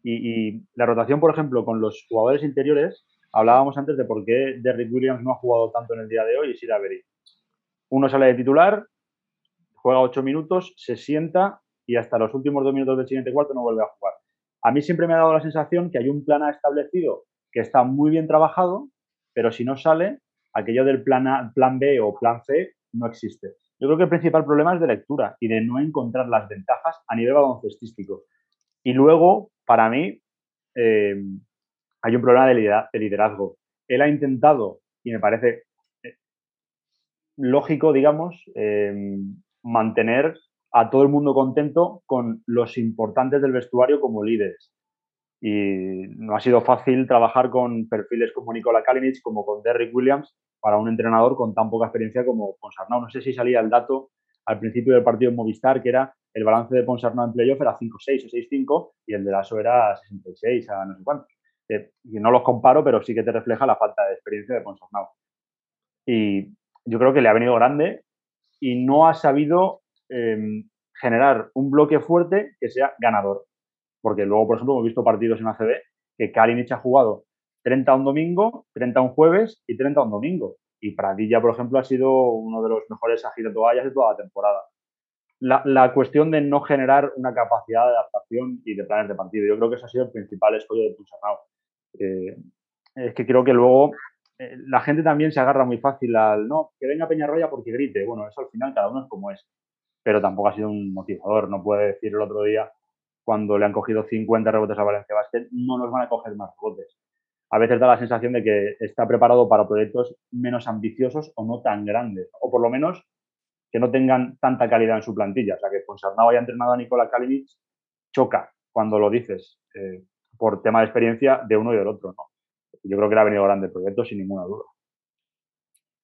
Y, y la rotación, por ejemplo, con los jugadores interiores, hablábamos antes de por qué Derrick Williams no ha jugado tanto en el día de hoy y Sira Berry. Uno sale de titular, juega ocho minutos, se sienta y hasta los últimos dos minutos del siguiente cuarto no vuelve a jugar. A mí siempre me ha dado la sensación que hay un plan A establecido que está muy bien trabajado, pero si no sale, aquello del plan, A, plan B o plan C no existe. Yo creo que el principal problema es de lectura y de no encontrar las ventajas a nivel baloncestístico. Y luego, para mí, eh, hay un problema de, lidera- de liderazgo. Él ha intentado, y me parece eh, lógico, digamos, eh, mantener a todo el mundo contento con los importantes del vestuario como líderes. Y no ha sido fácil trabajar con perfiles como Nikola Kalinic, como con Derrick Williams, para un entrenador con tan poca experiencia como Ponsarnau. No sé si salía el dato al principio del partido en Movistar, que era el balance de Ponsarnau en playoff era 5-6 o 6-5 y el de Lasso era 66 a no sé cuánto. Eh, y no los comparo, pero sí que te refleja la falta de experiencia de Ponsarnau. Y yo creo que le ha venido grande y no ha sabido eh, generar un bloque fuerte que sea ganador. Porque luego, por ejemplo, hemos visto partidos en ACB que Kalinic ha jugado 30 un domingo, 30 un jueves y 30 un domingo. Y Pradilla, por ejemplo, ha sido uno de los mejores agitatoallas de toda la temporada. La, cuestión de no generar una capacidad de adaptación y de planes de partido. Yo creo que eso ha sido el principal escollo de Pulsarnau. Eh, es que creo que luego eh, la gente también se agarra muy fácil al no, que venga Peñarroya porque grite. Bueno, eso al final cada uno es como es. Pero tampoco ha sido un motivador. No puede decir el otro día, cuando le han cogido 50 rebotes a Valencia Basket, no nos van a coger más rebotes. A veces da la sensación de que está preparado para proyectos menos ambiciosos o no tan grandes. O por lo menos que no tengan tanta calidad en su plantilla. O sea, que Ponsarnau haya entrenado a Nikola Kalinic choca cuando lo dices eh, por tema de experiencia de uno y del otro. ¿no? Yo creo que le ha venido grande el proyecto, sin ninguna duda.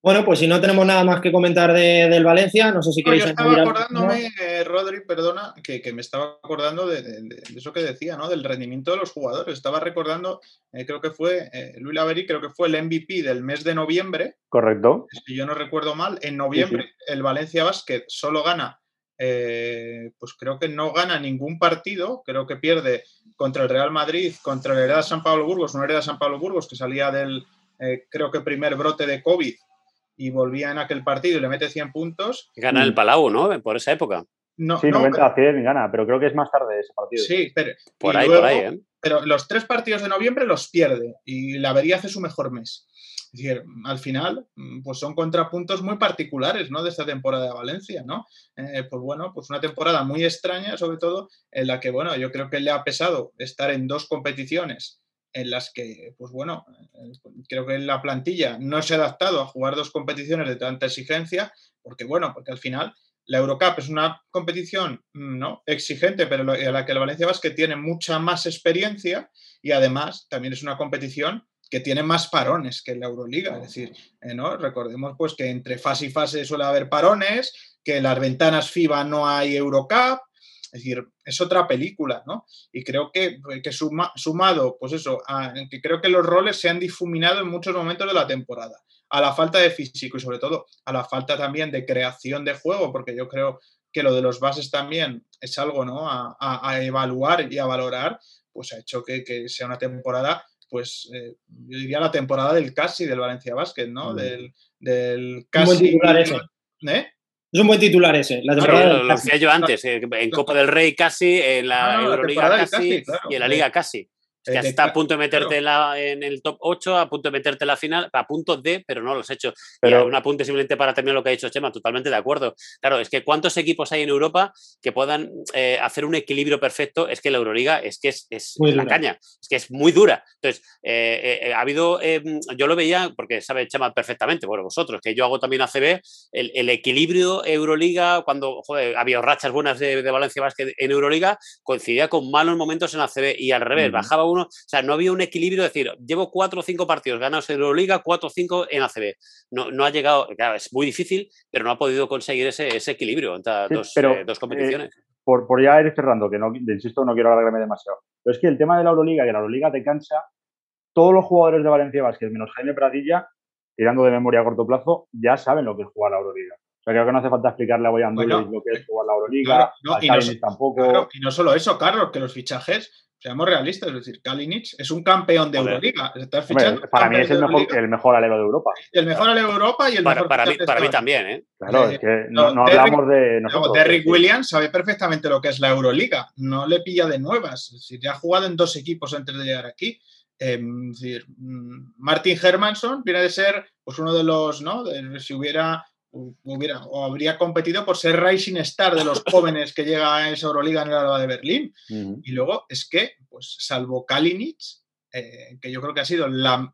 Bueno, pues si no tenemos nada más que comentar de, del Valencia, no sé si no, queréis yo estaba acordándome, eh, Rodri, perdona, que, que, me estaba acordando de, de, de, eso que decía, ¿no? Del rendimiento de los jugadores. Estaba recordando, eh, creo que fue eh, Luis Laveri, creo que fue el MVP del mes de noviembre. Correcto. Si yo no recuerdo mal, en noviembre sí, sí. el Valencia Basket solo gana, eh, pues creo que no gana ningún partido, creo que pierde contra el Real Madrid, contra el Hereda San Pablo Burgos, no Hereda San Pablo Burgos, que salía del, eh, creo que primer brote de COVID y volvía en aquel partido y le mete 100 puntos. Gana el Palau, ¿no? Por esa época. No, sí, no, 90 a 100 gana, pero creo que es más tarde ese partido. Sí, pero. Por ahí, luego, por ahí, ¿eh? Pero los tres partidos de noviembre los pierde y la vería hace su mejor mes. Es decir, al final, pues son contrapuntos muy particulares, ¿no? De esta temporada de Valencia, ¿no? Eh, pues bueno, pues una temporada muy extraña, sobre todo, en la que, bueno, yo creo que le ha pesado estar en dos competiciones en las que, pues bueno, creo que la plantilla no se ha adaptado a jugar dos competiciones de tanta exigencia, porque bueno, porque al final la Eurocup es una competición ¿no? exigente, pero en la que el Valencia Basket tiene mucha más experiencia y además también es una competición que tiene más parones que la Euroliga. Es decir, eh, ¿no? recordemos pues que entre fase y fase suele haber parones, que en las ventanas FIBA no hay Eurocup. Es decir, es otra película, ¿no? Y creo que, que sumado, pues eso, que creo que los roles se han difuminado en muchos momentos de la temporada a la falta de físico y sobre todo a la falta también de creación de juego, porque yo creo que lo de los bases también es algo ¿no? a, evaluar y a valorar, pues ha hecho que, sea una temporada, pues eh, yo diría la temporada del casi del Valencia Basket, ¿no? Del, del casi. Un titular ese. ¿Eh? Es un buen titular ese. La lo, decía yo antes, eh, en Copa del Rey casi, en la ah, Euroliga casi, y en la Liga casi. Que está a punto de meterte en el top 8, a punto de meterte en la final, a punto de, pero no lo has hecho. Pero, un apunte simplemente para terminar lo que ha dicho Chema, totalmente de acuerdo. Claro, es que cuántos equipos hay en Europa que puedan eh, hacer un equilibrio perfecto, es que la Euroliga es que es, es la caña, es que es muy dura. Entonces, eh, eh, ha habido, yo lo veía, porque sabe Chema perfectamente, bueno, vosotros, que yo hago también ACB, el, el equilibrio Euroliga, cuando joder, había rachas buenas de, Valencia Basket en Euroliga, coincidía con malos momentos en ACB y al revés, bajaba uno o sea, no había un equilibrio, de decir, llevo cuatro o cinco partidos ganados en Euroliga, cuatro o cinco en ACB. No, no ha llegado, claro, es muy difícil, pero no ha podido conseguir ese, ese equilibrio entre dos, eh, dos, competiciones. Eh, por, por, ya ir cerrando, que no, insisto, no quiero alargarme demasiado. Pero es que el tema de la Euroliga, que la Euroliga te cansa, todos los jugadores de Valencia Vázquez, menos Jaime Pradilla, tirando de memoria a corto plazo, ya saben lo que es jugar la Euroliga. O sea, creo que no hace falta explicarle a Boyan lo que es jugar la Euroliga, y no, tampoco. y no solo eso, Carlos, que los fichajes seamos realistas, es decir, Kalinic es un campeón de Euroliga. para mí es el mejor, el mejor, alero de Europa. El mejor alero de Europa y el para, mejor. Para mí, para mí también, ¿eh? Claro, es que no, hablamos de. Nosotros, Derrick Williams sabe perfectamente lo que es la Euroliga. No le pilla de nuevas. Es decir, ya ha jugado en dos equipos antes de llegar aquí. Em, es decir, mm, Martin Hermanson viene de ser pues uno de los, ¿no? si hubiera hubiera o habría competido por ser Rising Star de los jóvenes que llega a esa Euroliga en el Alba de Berlín. Y luego es que, pues salvo Kalinic, eh, que yo creo que ha sido la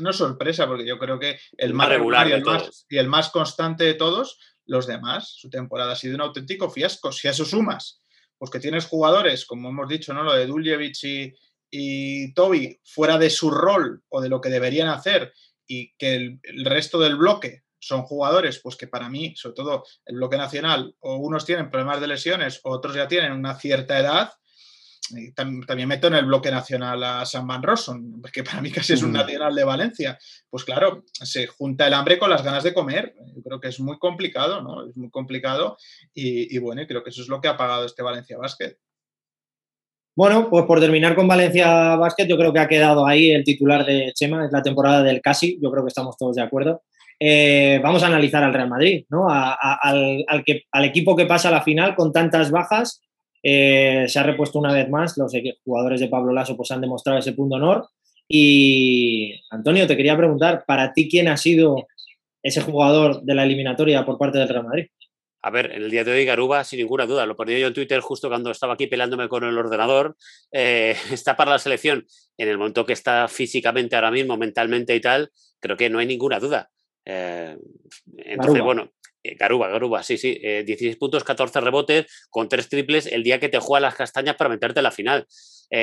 no sorpresa, porque yo creo que el más regular y el más, y el más, constante de todos, los demás, su temporada ha sido un auténtico fiasco. Si a eso sumas, pues que tienes jugadores, como hemos dicho, ¿no? Lo de Duljevic y, y Toby fuera de su rol o de lo que deberían hacer y que el resto del bloque son jugadores, pues que para mí, sobre todo el bloque nacional, o unos tienen problemas de lesiones, o otros ya tienen una cierta edad. también meto en el bloque nacional a San Van Rosson, que para mí casi es un nacional de Valencia. Pues claro, se junta el hambre con las ganas de comer. Yo creo que es muy complicado, ¿no? Es muy complicado y, bueno, creo que eso es lo que ha pagado este Valencia Basket. Bueno, pues por terminar con Valencia Basket, yo creo que ha quedado ahí el titular de Chema, es la temporada del casi, yo creo que estamos todos de acuerdo. Eh, vamos a analizar al Real Madrid, ¿no? al, que, al, equipo que pasa a la final con tantas bajas. Eh, se ha repuesto una vez más, los jugadores de Pablo Lasso pues, han demostrado ese punto honor. Y Antonio, te quería preguntar, para ti, ¿quién ha sido ese jugador de la eliminatoria por parte del Real Madrid? A ver, el día de hoy Garuba, sin ninguna duda, lo ponía yo en Twitter justo cuando estaba aquí peleándome con el ordenador, eh, está para la selección en el momento que está físicamente ahora mismo, mentalmente y tal, creo que no hay ninguna duda. Eh, entonces, bueno, eh, Garuba, Garuba, sí, sí, 16 eh, puntos, 14 rebotes, con tres triples el día que te juega las castañas para meterte en la final.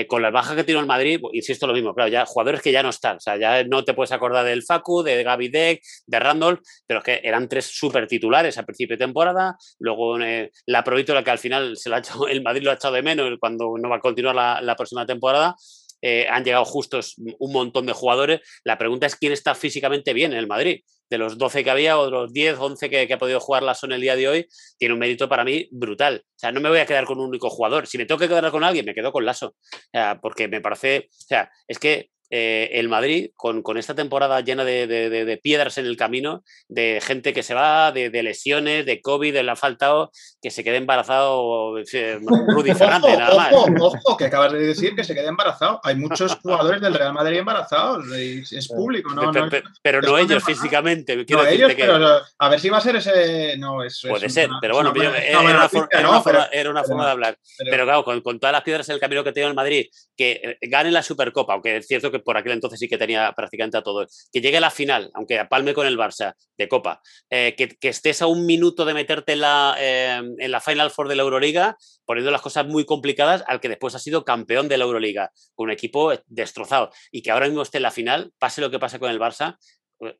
con la baja que tiene el Madrid, insisto lo mismo, claro, ya jugadores que ya no están, o sea, ya no te puedes acordar del Facu, de Gaby Deck, de Randolph, pero es que eran tres súper titulares a principio de temporada, luego la Provítola que al final se la ha hecho, el Madrid lo ha echado de menos cuando no va a continuar la, la próxima temporada, eh, han llegado justos un montón de jugadores. La pregunta es quién está físicamente bien en el Madrid. De los 12 que había o de los 10, 11 que, ha podido jugar la en el día de hoy, tiene un mérito para mí brutal. O sea, no me voy a quedar con un único jugador. Si me tengo que quedar con alguien, me quedo con Lasso. porque me parece, o sea, es que eh, el Madrid con, con, esta temporada llena de, de, de, piedras en el camino, de gente que se va, de, lesiones, de COVID, le ha faltado que se quede embarazado eh, Rudy Fernández, nada más. Ojo, ojo, que acabas de decir que se quede embarazado. Hay muchos jugadores del Real Madrid embarazados, es público, ¿no? Pero, pero, pero no ellos físicamente. Quiero no ellos, que... pero a ver si va a ser ese. No, eso Puede es ser, una, pero bueno, era, era, una, forma, era, una, forma, era una forma de hablar. Pero, claro, con, con, todas las piedras en el camino que tiene el Madrid, que gane la Supercopa, aunque es cierto que por aquel entonces sí que tenía prácticamente a todos, que llegue a la final, aunque palme con el Barça de Copa, eh, que, que, estés a un minuto de meterte en la, eh, en la Final Four de la Euroliga, poniendo las cosas muy complicadas al que después ha sido campeón de la Euroliga, con un equipo destrozado, y que ahora mismo esté en la final, pase lo que pase con el Barça,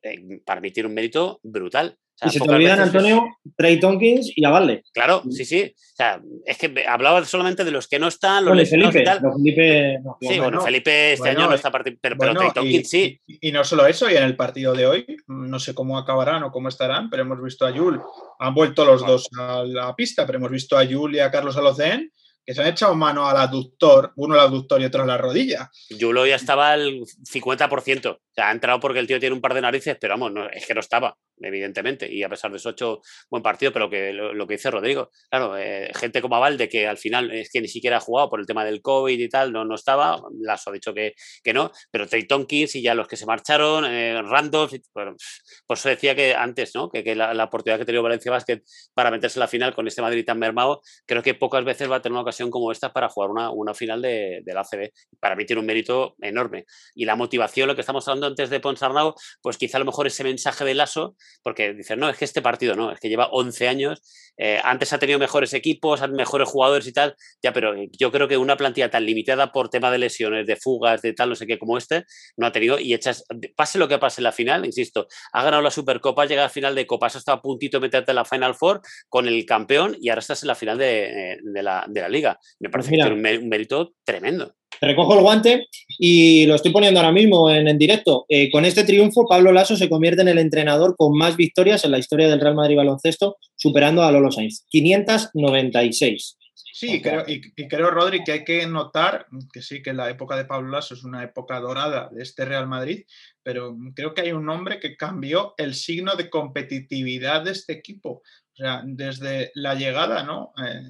eh, para mí tiene un mérito brutal. Sea, y se te olvidan, Antonio. Trey Tonkins y Avalde. Claro, sí, sí. O sea, es que hablaba solamente de los que no están, los bueno, Felipe, y tal. Los Felipe no, sí, bueno, bueno, Felipe este bueno, año no está participando, pero, pero Trey Tonkins y, sí. Y, y, no solo eso, y en el partido de hoy, no sé cómo acabarán o cómo estarán, pero hemos visto a Yul, han vuelto los dos a la pista, pero hemos visto a Yul y a Carlos Alocén que se han echado mano al aductor, uno al aductor y otro a la rodilla. Yulo ya estaba al 50%. O sea, ha entrado porque el tío tiene un par de narices, pero vamos, no, es que no estaba, evidentemente. Y a pesar de eso, hecho buen partido, pero que, lo, que dice Rodrigo, claro, eh, gente como Avalde, que al final es que ni siquiera ha jugado por el tema del COVID y tal, no, no estaba. Lasso ha dicho que, que no, pero Trey Tonkins y ya los que se marcharon, eh, Randolph, por eso decía que antes, ¿no? Que, que la, la, oportunidad que ha tenido Valencia Basket para meterse en la final con este Madrid tan mermado, creo que pocas veces va a tener una ocasión como esta para jugar una, una final de, de, la ACB. Para mí tiene un mérito enorme. Y la motivación, lo que estamos hablando antes de Ponsarnau, pues quizá a lo mejor ese mensaje de Lasso, porque dicen, no, es que este partido no, es que lleva 11 años, eh, antes ha tenido mejores equipos, mejores jugadores y tal, ya, pero yo creo que una plantilla tan limitada por tema de lesiones, de fugas, de tal, no sé qué, como este, no ha tenido, y echas, pase lo que pase en la final, insisto, ha ganado la Supercopa, llega al final de Copa, has estado a puntito de meterte en la Final Four con el campeón y ahora estás en la final de, de, la, de la liga. Me parece Mira, que tiene un, mérito tremendo. Recojo el guante y lo estoy poniendo ahora mismo en, en directo. Eh, con este triunfo, Pablo Lasso se convierte en el entrenador con más victorias en la historia del Real Madrid baloncesto, superando a Lolo Sainz. 596. Sí, creo, y, y, creo, Rodri, que hay que notar que sí, que la época de Pablo Lasso es una época dorada de este Real Madrid, pero creo que hay un hombre que cambió el signo de competitividad de este equipo. O sea, desde la llegada, ¿no? Eh,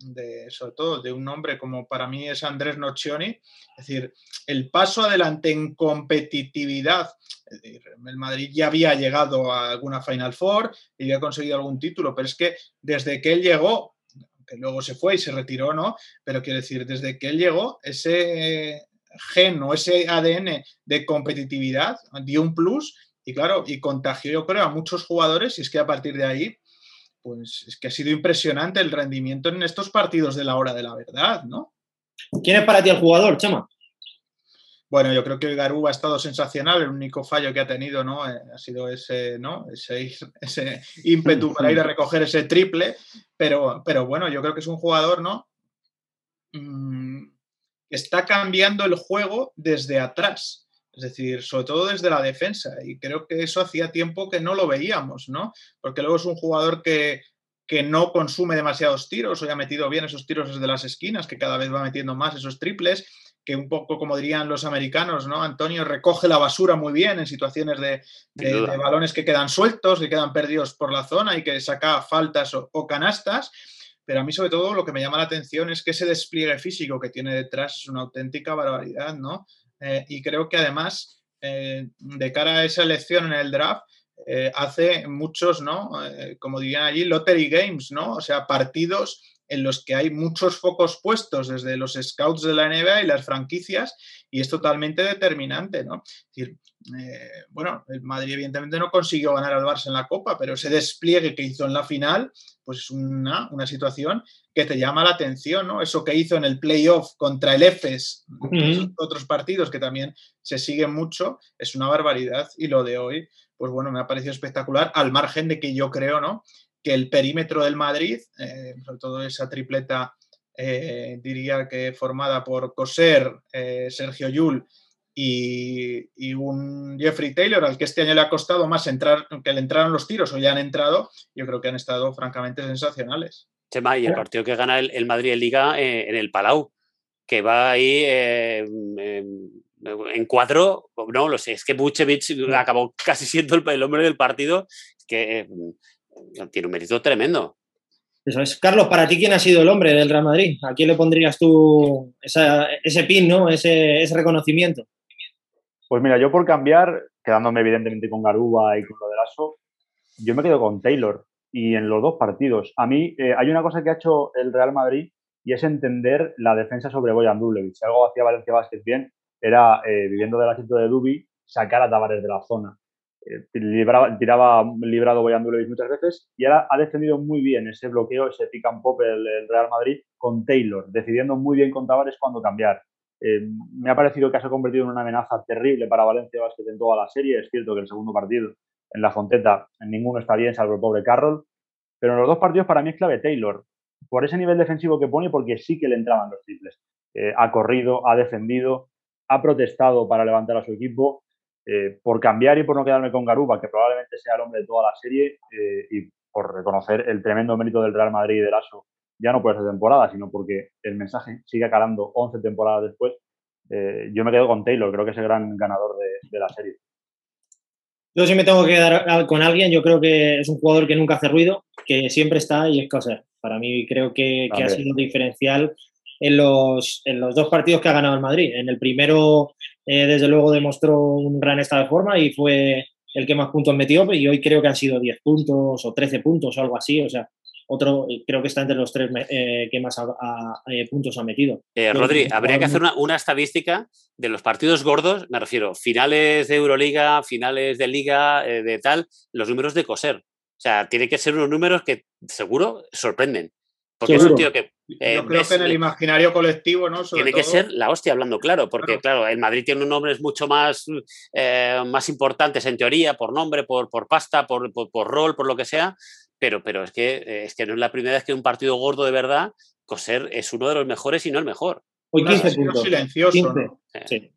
de, sobre todo de un hombre como para mí es Andrés Nocioni, es decir, el paso adelante en competitividad, el Madrid ya había llegado a alguna Final Four y había conseguido algún título, pero es que desde que él llegó, que luego se fue y se retiró, ¿no? Pero quiero decir, desde que él llegó, ese gen o ese ADN de competitividad dio un plus y claro, y contagió yo creo a muchos jugadores y es que a partir de ahí pues es que ha sido impresionante el rendimiento en estos partidos de la hora de la verdad, ¿no? ¿Quién es para ti el jugador, Chema? Bueno, yo creo que Garú ha estado sensacional. El único fallo que ha tenido, ¿no? Eh, ha sido ese, ¿no? Ese, ese ímpetu para ir a recoger ese triple. Pero, pero bueno, yo creo que es un jugador, ¿no? Mm, está cambiando el juego desde atrás. Es decir, sobre todo desde la defensa. Y creo que eso hacía tiempo que no lo veíamos, ¿no? Porque luego es un jugador que, que no consume demasiados tiros, hoy ha metido bien esos tiros desde las esquinas, que cada vez va metiendo más esos triples, que un poco como dirían los americanos, ¿no? Antonio recoge la basura muy bien en situaciones de, de, de balones que quedan sueltos, que quedan perdidos por la zona y que saca faltas o, o canastas pero a mí sobre todo lo que me llama la atención es que ese despliegue físico que tiene detrás es una auténtica barbaridad, ¿no? Eh, y creo que además, eh, de cara a esa elección en el draft, eh, hace muchos, ¿no? como dirían allí, lottery games, ¿no? O sea, partidos en los que hay muchos focos puestos desde los scouts de la NBA y las franquicias y es totalmente determinante, ¿no? Es decir, eh, bueno, el Madrid evidentemente no consiguió ganar al Barça en la Copa, pero ese despliegue que hizo en la final, pues es una, una situación que te llama la atención, ¿no? Eso que hizo en el playoff contra el EFES, uh -huh. otros partidos que también se siguen mucho, es una barbaridad y lo de hoy, pues bueno, me ha parecido espectacular, al margen de que yo creo, ¿no? Que el perímetro del Madrid, eh, sobre todo esa tripleta, eh, diría que formada por Coser, eh, Sergio Yul y, un Jeffrey Taylor, al que este año le ha costado más entrar, que le entraron los tiros o ya han entrado, yo creo que han estado francamente sensacionales. Chema, y el partido que gana el, el Madrid en Liga en el Palau, que va ahí en cuatro, no lo sé, es que Buchevich acabó casi siendo el, hombre del partido, que tiene un mérito tremendo. Eso es. Carlos, para ti, ¿quién ha sido el hombre del Real Madrid? ¿A quién le pondrías tú ese pin, ¿no? ese, reconocimiento? Pues mira, yo por cambiar, quedándome evidentemente con Garuba y con lo del ASO, yo me quedo con Taylor y en los dos partidos. A mí eh, hay una cosa que ha hecho el Real Madrid y es entender la defensa sobre Boyan Dublevich. Si algo hacía Valencia Vázquez bien era, eh, viviendo del asiento de Dubi, sacar a Tavares de la zona. Eh, tiraba librado Boyan muchas veces y ahora ha defendido muy bien ese bloqueo, ese pick and pop el, Real Madrid con Taylor, decidiendo muy bien con Tavares cuándo cambiar. me ha parecido que se ha convertido en una amenaza terrible para Valencia Vázquez en toda la serie. Es cierto que el segundo partido en la Fonteta en ninguno está bien, salvo el pobre Carroll. Pero en los dos partidos para mí es clave Taylor, por ese nivel defensivo que pone, porque sí que le entraban los triples. Eh, ha corrido, ha defendido, ha protestado para levantar a su equipo. Eh, por cambiar y por no quedarme con Garuba, que probablemente sea el hombre de toda la serie, eh, y por reconocer el tremendo mérito del Real Madrid y del ASO, ya no por esta temporada, sino porque el mensaje sigue calando 11 temporadas después, yo me quedo con Taylor, creo que es el gran ganador de la serie. Yo si me tengo que quedar con alguien, yo creo que es un jugador que nunca hace ruido, que siempre está y es Coser. Para mí creo que, ha sido diferencial en los, en los dos partidos que ha ganado el Madrid. En el primero, eh, desde luego, demostró un gran estado de forma y fue el que más puntos metió y hoy creo que han sido 10 puntos o 13 puntos o algo así. O sea, otro creo que está entre los tres eh, que más eh, puntos ha metido. Eh, Rodri, habría que hacer una, estadística de los partidos gordos, me refiero, finales de Euroliga, finales de Liga, de tal, los números de coser. O sea, tiene que ser unos números que seguro sorprenden. Porque es un tío que. Yo creo que en el imaginario colectivo, ¿no? tiene que ser la hostia hablando claro, porque claro, el Madrid tiene unos nombres mucho más, más importantes en teoría, por nombre, por, por pasta, por, por, rol, por lo que sea, pero, pero es, que, eh, es que no es la primera vez que un partido gordo de verdad, Coser es uno de los mejores y no el mejor. Hoy 15 puntos. silencioso, eh,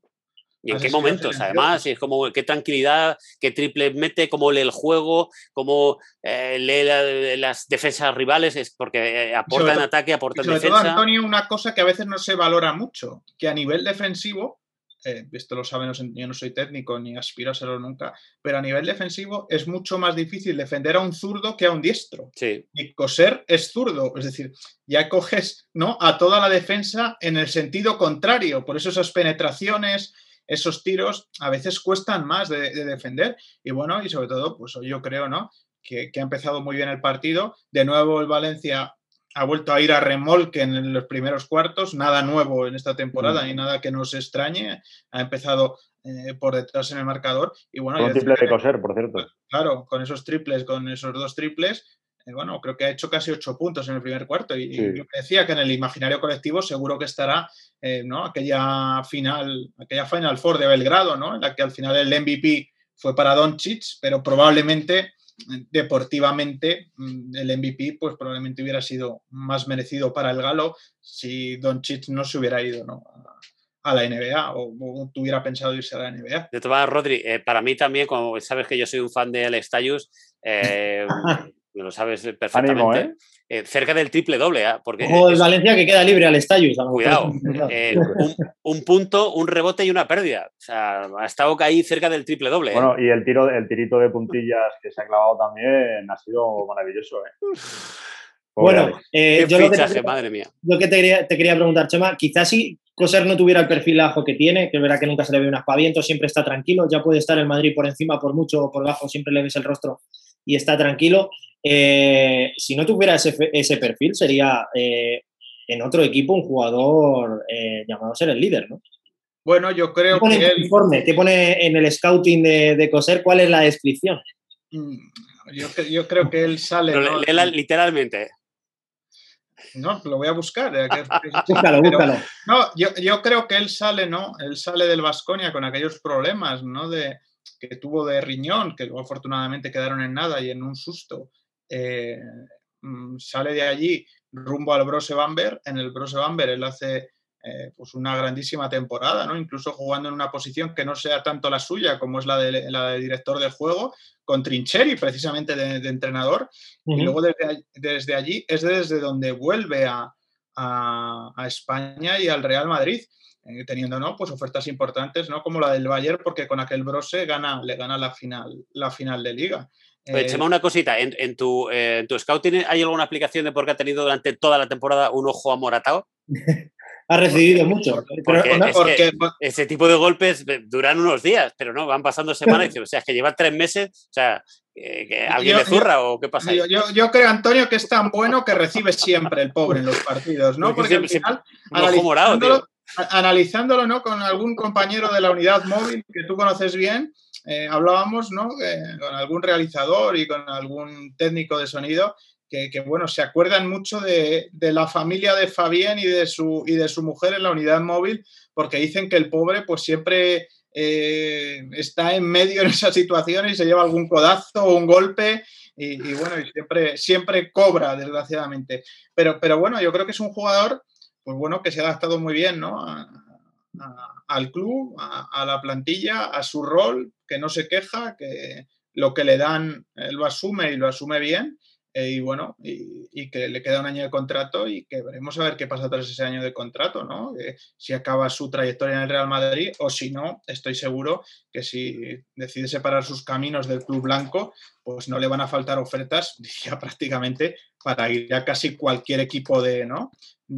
¿Y en qué momentos? Además, es como qué tranquilidad, qué triple mete, cómo lee el juego, cómo eh, lee las defensas rivales, es porque aporta en ataque, aporta en defensa. Todo, Antonio, una cosa que a veces no se valora mucho, que a nivel defensivo eh, esto lo saben, yo no soy técnico ni aspiro a serlo nunca, pero a nivel defensivo es mucho más difícil defender a un zurdo que a un diestro. Y coser es zurdo, es decir, ya coges ¿no? a toda la defensa en el sentido contrario, por eso esas penetraciones, esos tiros a veces cuestan más de, defender. Y bueno, y sobre todo, pues yo creo, ¿no? Que, que ha empezado muy bien el partido. De nuevo el Valencia ha vuelto a ir a remolque en los primeros cuartos, nada nuevo en esta temporada, mm. ni nada que nos extrañe. Ha empezado eh, por detrás en el marcador. Y bueno, con triple de coser, por cierto. Claro, con esos triples, con esos dos triples, bueno, creo que ha hecho casi ocho puntos en el primer cuarto. Y, yo decía que en el imaginario colectivo seguro que estará eh, ¿no? aquella final, aquella Final Four de Belgrado, ¿no? En la que al final el MVP fue para Doncic, pero probablemente deportivamente mm, el MVP pues probablemente hubiera sido más merecido para el Galo si Don Chich no se hubiera ido a, la NBA o, tuviera pensado irse a la NBA. De todas Rodri, eh, para mí también, como sabes que yo soy un fan de Alex Tayus, eh, lo sabes perfectamente. ¿eh? Eh, cerca del triple doble. ¿eh? Porque o el Valencia que queda libre al estadio. Cuidado. Eh, un, punto, un rebote y una pérdida. O sea, ha estado ahí cerca del triple doble. Bueno, y el tiro, el tirito de puntillas que se ha clavado también ha sido maravilloso. Bueno, yo lo que, madre mía. Lo que te quería, te quería preguntar, Chema, quizás si Coser no tuviera el perfil ajo que tiene, que es verdad que nunca se le ve un aspaviento, siempre está tranquilo, ya puede estar el Madrid por encima, por mucho o por bajo, siempre le ves el rostro y está tranquilo. Eh, si no tuviera ese, perfil, sería eh, en otro equipo un jugador eh, llamado a ser el líder, ¿no? Bueno, yo creo que. El informe, te pone en el scouting de, Coser cuál es la descripción. Mm, yo, creo que él sale. literalmente. No, lo voy a buscar. búscalo, búscalo. No, yo, creo que él sale, ¿no? Él sale del Vasconia con aquellos problemas, ¿no? De, que tuvo de riñón, que luego afortunadamente quedaron en nada y en un susto. Eh, mm, sale de allí rumbo al Brose Bamber. En el Brose Bamber él hace eh, pues una grandísima temporada, ¿no? incluso jugando en una posición que no sea tanto la suya como es la de, la de director de juego, con Trincheri precisamente de, entrenador. Y luego desde, desde, allí es desde donde vuelve a, a, España y al Real Madrid. Eh, teniendo ¿no? pues ofertas importantes, ¿no? como la del Bayern, porque con aquel Brose gana, le gana la final, la final de liga. Pues, Chema, una cosita, ¿en, tu, en tu scouting hay alguna explicación de por qué ha tenido durante toda la temporada un ojo amoratado? ha recibido mucho. Porque, ese tipo de golpes duran unos días, pero no, van pasando semanas y o sea, es que lleva tres meses, o sea, ¿que ¿alguien le zurra o qué pasa? Yo, yo, creo, Antonio, que es tan bueno que recibe siempre el pobre en los partidos, ¿no? Porque, al final, analizándolo, analizándolo, ¿no? Con algún compañero de la unidad móvil que tú conoces bien, eh, hablábamos, ¿no? con algún realizador y con algún técnico de sonido que, bueno, se acuerdan mucho de, la familia de Fabián y de, su, y de su mujer en la unidad móvil, porque dicen que el pobre pues siempre eh, está en medio de esa situación y se lleva algún codazo o un golpe y, bueno, y siempre, siempre cobra, desgraciadamente. Pero, pero bueno, yo creo que es un jugador, pues bueno, que se ha adaptado muy bien, ¿no? al club, a, la plantilla, a su rol, que no se queja, que lo que le dan él lo asume y lo asume bien eh, y bueno, y, que le queda un año de contrato y que veremos a ver qué pasa tras ese año de contrato, ¿no? si acaba su trayectoria en el Real Madrid o si no, estoy seguro que si decide separar sus caminos del club blanco, pues no le van a faltar ofertas ya prácticamente para ir a casi cualquier equipo de, ¿no?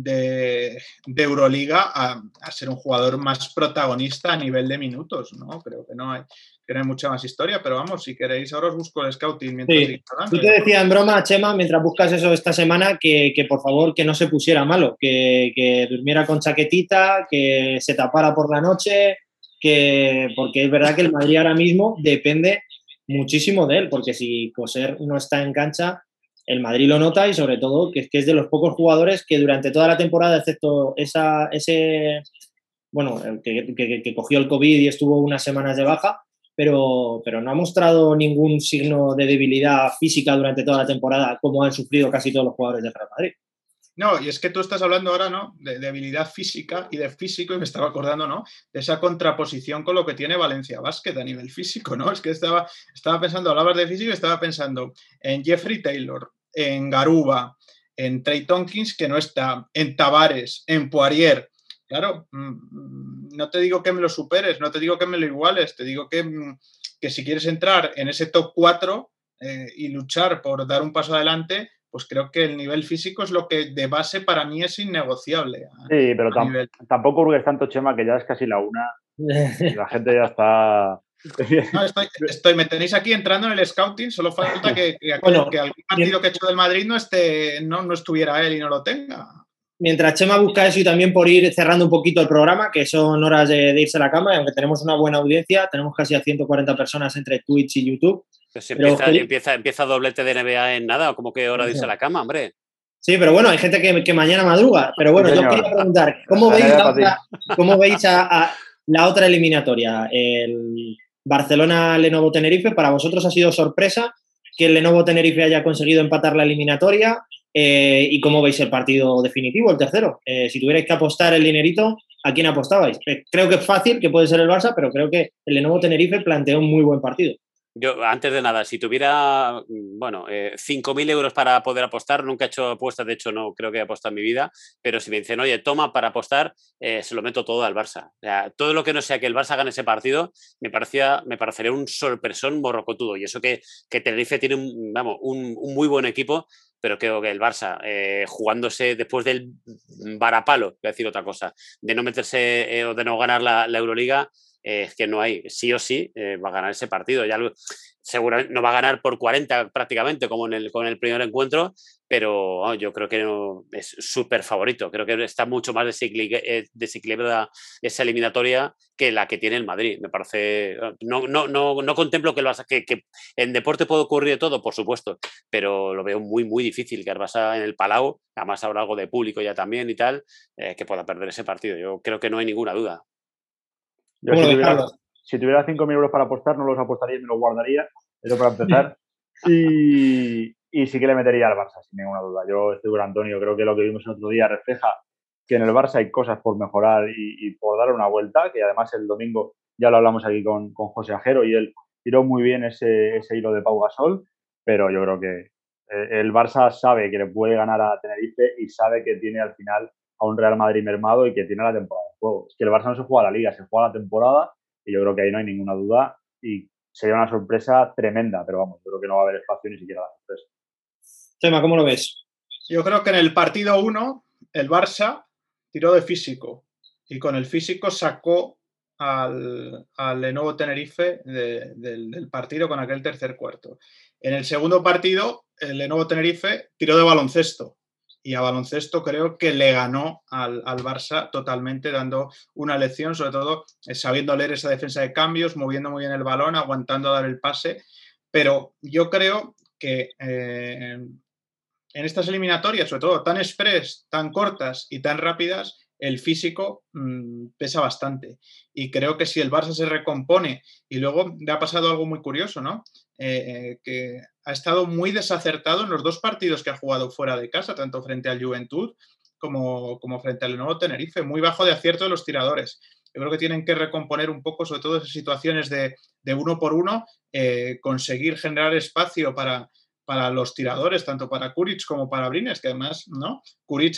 De, Euroliga a, a, ser un jugador más protagonista a nivel de minutos, ¿no? Creo que no hay, que no hay mucha más historia, pero vamos, si queréis, ahora os busco el scouting mientras sí. Yo te decía en broma, Chema, mientras buscas eso esta semana, que, por favor que no se pusiera malo, que, durmiera con chaquetita, que se tapara por la noche, que porque es verdad que el Madrid ahora mismo depende muchísimo de él, porque si Coser no está en cancha, el Madrid lo nota y sobre todo que, es de los pocos jugadores que durante toda la temporada, excepto esa, ese, bueno, que, que, cogió el COVID y estuvo unas semanas de baja, pero, pero no ha mostrado ningún signo de debilidad física durante toda la temporada, como han sufrido casi todos los jugadores de Real Madrid. No, y es que tú estás hablando ahora, ¿no? De debilidad física y de físico, y me estaba acordando, ¿no? De esa contraposición con lo que tiene Valencia Basket a nivel físico, ¿no? Es que estaba, estaba pensando, hablabas de físico estaba pensando en Jeffrey Taylor, en Garuba, en Trey Tonkins, que no está, en Tavares, en Poirier. Claro, mm, mm, no te digo que me lo superes, no te digo que me lo iguales, te digo que, mm, que si quieres entrar en ese top 4 eh, y luchar por dar un paso adelante, pues creo que el nivel físico es lo que de base para mí es innegociable. sí, pero tampoco hurgues tanto, Chema, que ya es casi la una. la gente ya está. No, estoy, me tenéis aquí entrando en el scouting, solo falta que, que, algún partido que he hecho del Madrid no, esté, no, no estuviera él y no lo tenga mientras Chema busca eso y también por ir cerrando un poquito el programa, que son horas de, irse a la cama, y aunque tenemos una buena audiencia, tenemos casi a 140 personas entre Twitch y YouTube. Pues empieza, empieza, empieza, doblete de NBA en nada, o como que hora de irse a la cama, hombre. Sí, pero bueno, hay gente que, mañana madruga. Pero bueno, yo quería preguntar, ¿cómo veis, ¿cómo veis a, la otra eliminatoria? El Barcelona-Lenovo Tenerife, ¿para vosotros ha sido sorpresa que el Lenovo Tenerife haya conseguido empatar la eliminatoria? Eh, ¿Y cómo veis el partido definitivo, el tercero? Eh, si tuvierais que apostar el dinerito, ¿a quién apostabais? Eh, creo que es fácil, que puede ser el Barça, pero creo que el Lenovo Tenerife planteó un muy buen partido. Yo, antes de nada, si tuviera, mm, bueno, eh, 5.000 euros para poder apostar, nunca he hecho apuestas, de hecho no creo que he apostado en mi vida, pero si me dicen, oye, toma para apostar, eh, se lo meto todo al Barça. Todo lo que no sea que el Barça gane ese partido, me, parecía, me parecería un sorpresón morrocotudo. Y eso que, que Tenerife tiene un, vamos, un, muy buen equipo, pero creo que el Barça, eh, jugándose después del varapalo, voy a decir otra cosa, de no meterse o de no ganar la Euroliga, es que no hay, sí o sí eh, va a ganar ese partido. Ya seguramente no va a ganar por 40 prácticamente como en el, con el primer encuentro, pero yo creo que es súper favorito. Creo que está mucho más eh, desequilibrada esa eliminatoria que la que tiene el Madrid. Me parece. No, no, no, no contemplo que, lo que, que en deporte puede ocurrir de todo, por supuesto, pero lo veo muy, muy difícil que Barça en el Palau, además habrá algo de público ya también y tal, eh, que pueda perder ese partido. Yo creo que no hay ninguna duda si, tuviera, 5.000 euros para apostar, no los apostaría y me los guardaría. Eso para empezar. y, sí que le metería al Barça, sin ninguna duda. Yo estoy con Antonio, creo que lo que vimos el otro día refleja que en el Barça hay cosas por mejorar y, por dar una vuelta, que además el domingo ya lo hablamos aquí con, José Ajero y él tiró muy bien ese, ese hilo de Pau Gasol, pero yo creo que eh, el Barça sabe que le puede ganar a Tenerife y sabe que tiene al final a un Real Madrid mermado y que tiene la temporada de juego. Es que el Barça no se juega la liga, se juega la temporada y yo creo que ahí no hay ninguna duda y sería una sorpresa tremenda, pero vamos, yo creo que no va a haber espacio ni siquiera a la sorpresa. Tema, ¿cómo lo ves? Yo creo que en el partido 1 el Barça tiró de físico y con el físico sacó al, al Lenovo Tenerife del partido con aquel tercer cuarto. En el segundo partido, el Lenovo Tenerife tiró de baloncesto y a baloncesto creo que le ganó al, al, Barça totalmente, dando una lección, sobre todo eh, sabiendo leer esa defensa de cambios, moviendo muy bien el balón, aguantando a dar el pase. Pero yo creo que eh, en estas eliminatorias, sobre todo tan express, tan cortas y tan rápidas, el físico mmm, pesa bastante. Y creo que si el Barça se recompone, y luego le ha pasado algo muy curioso, ¿no? Eh, eh, que ha estado muy desacertado en los dos partidos que ha jugado fuera de casa, tanto frente al Juventud como, como frente al nuevo Tenerife, muy bajo de acierto de los tiradores. Yo creo que tienen que recomponer un poco, sobre todo esas situaciones de, de uno por uno, eh, conseguir generar espacio para, para los tiradores, tanto para Kuric como para Brines, que además, ¿no? Kuric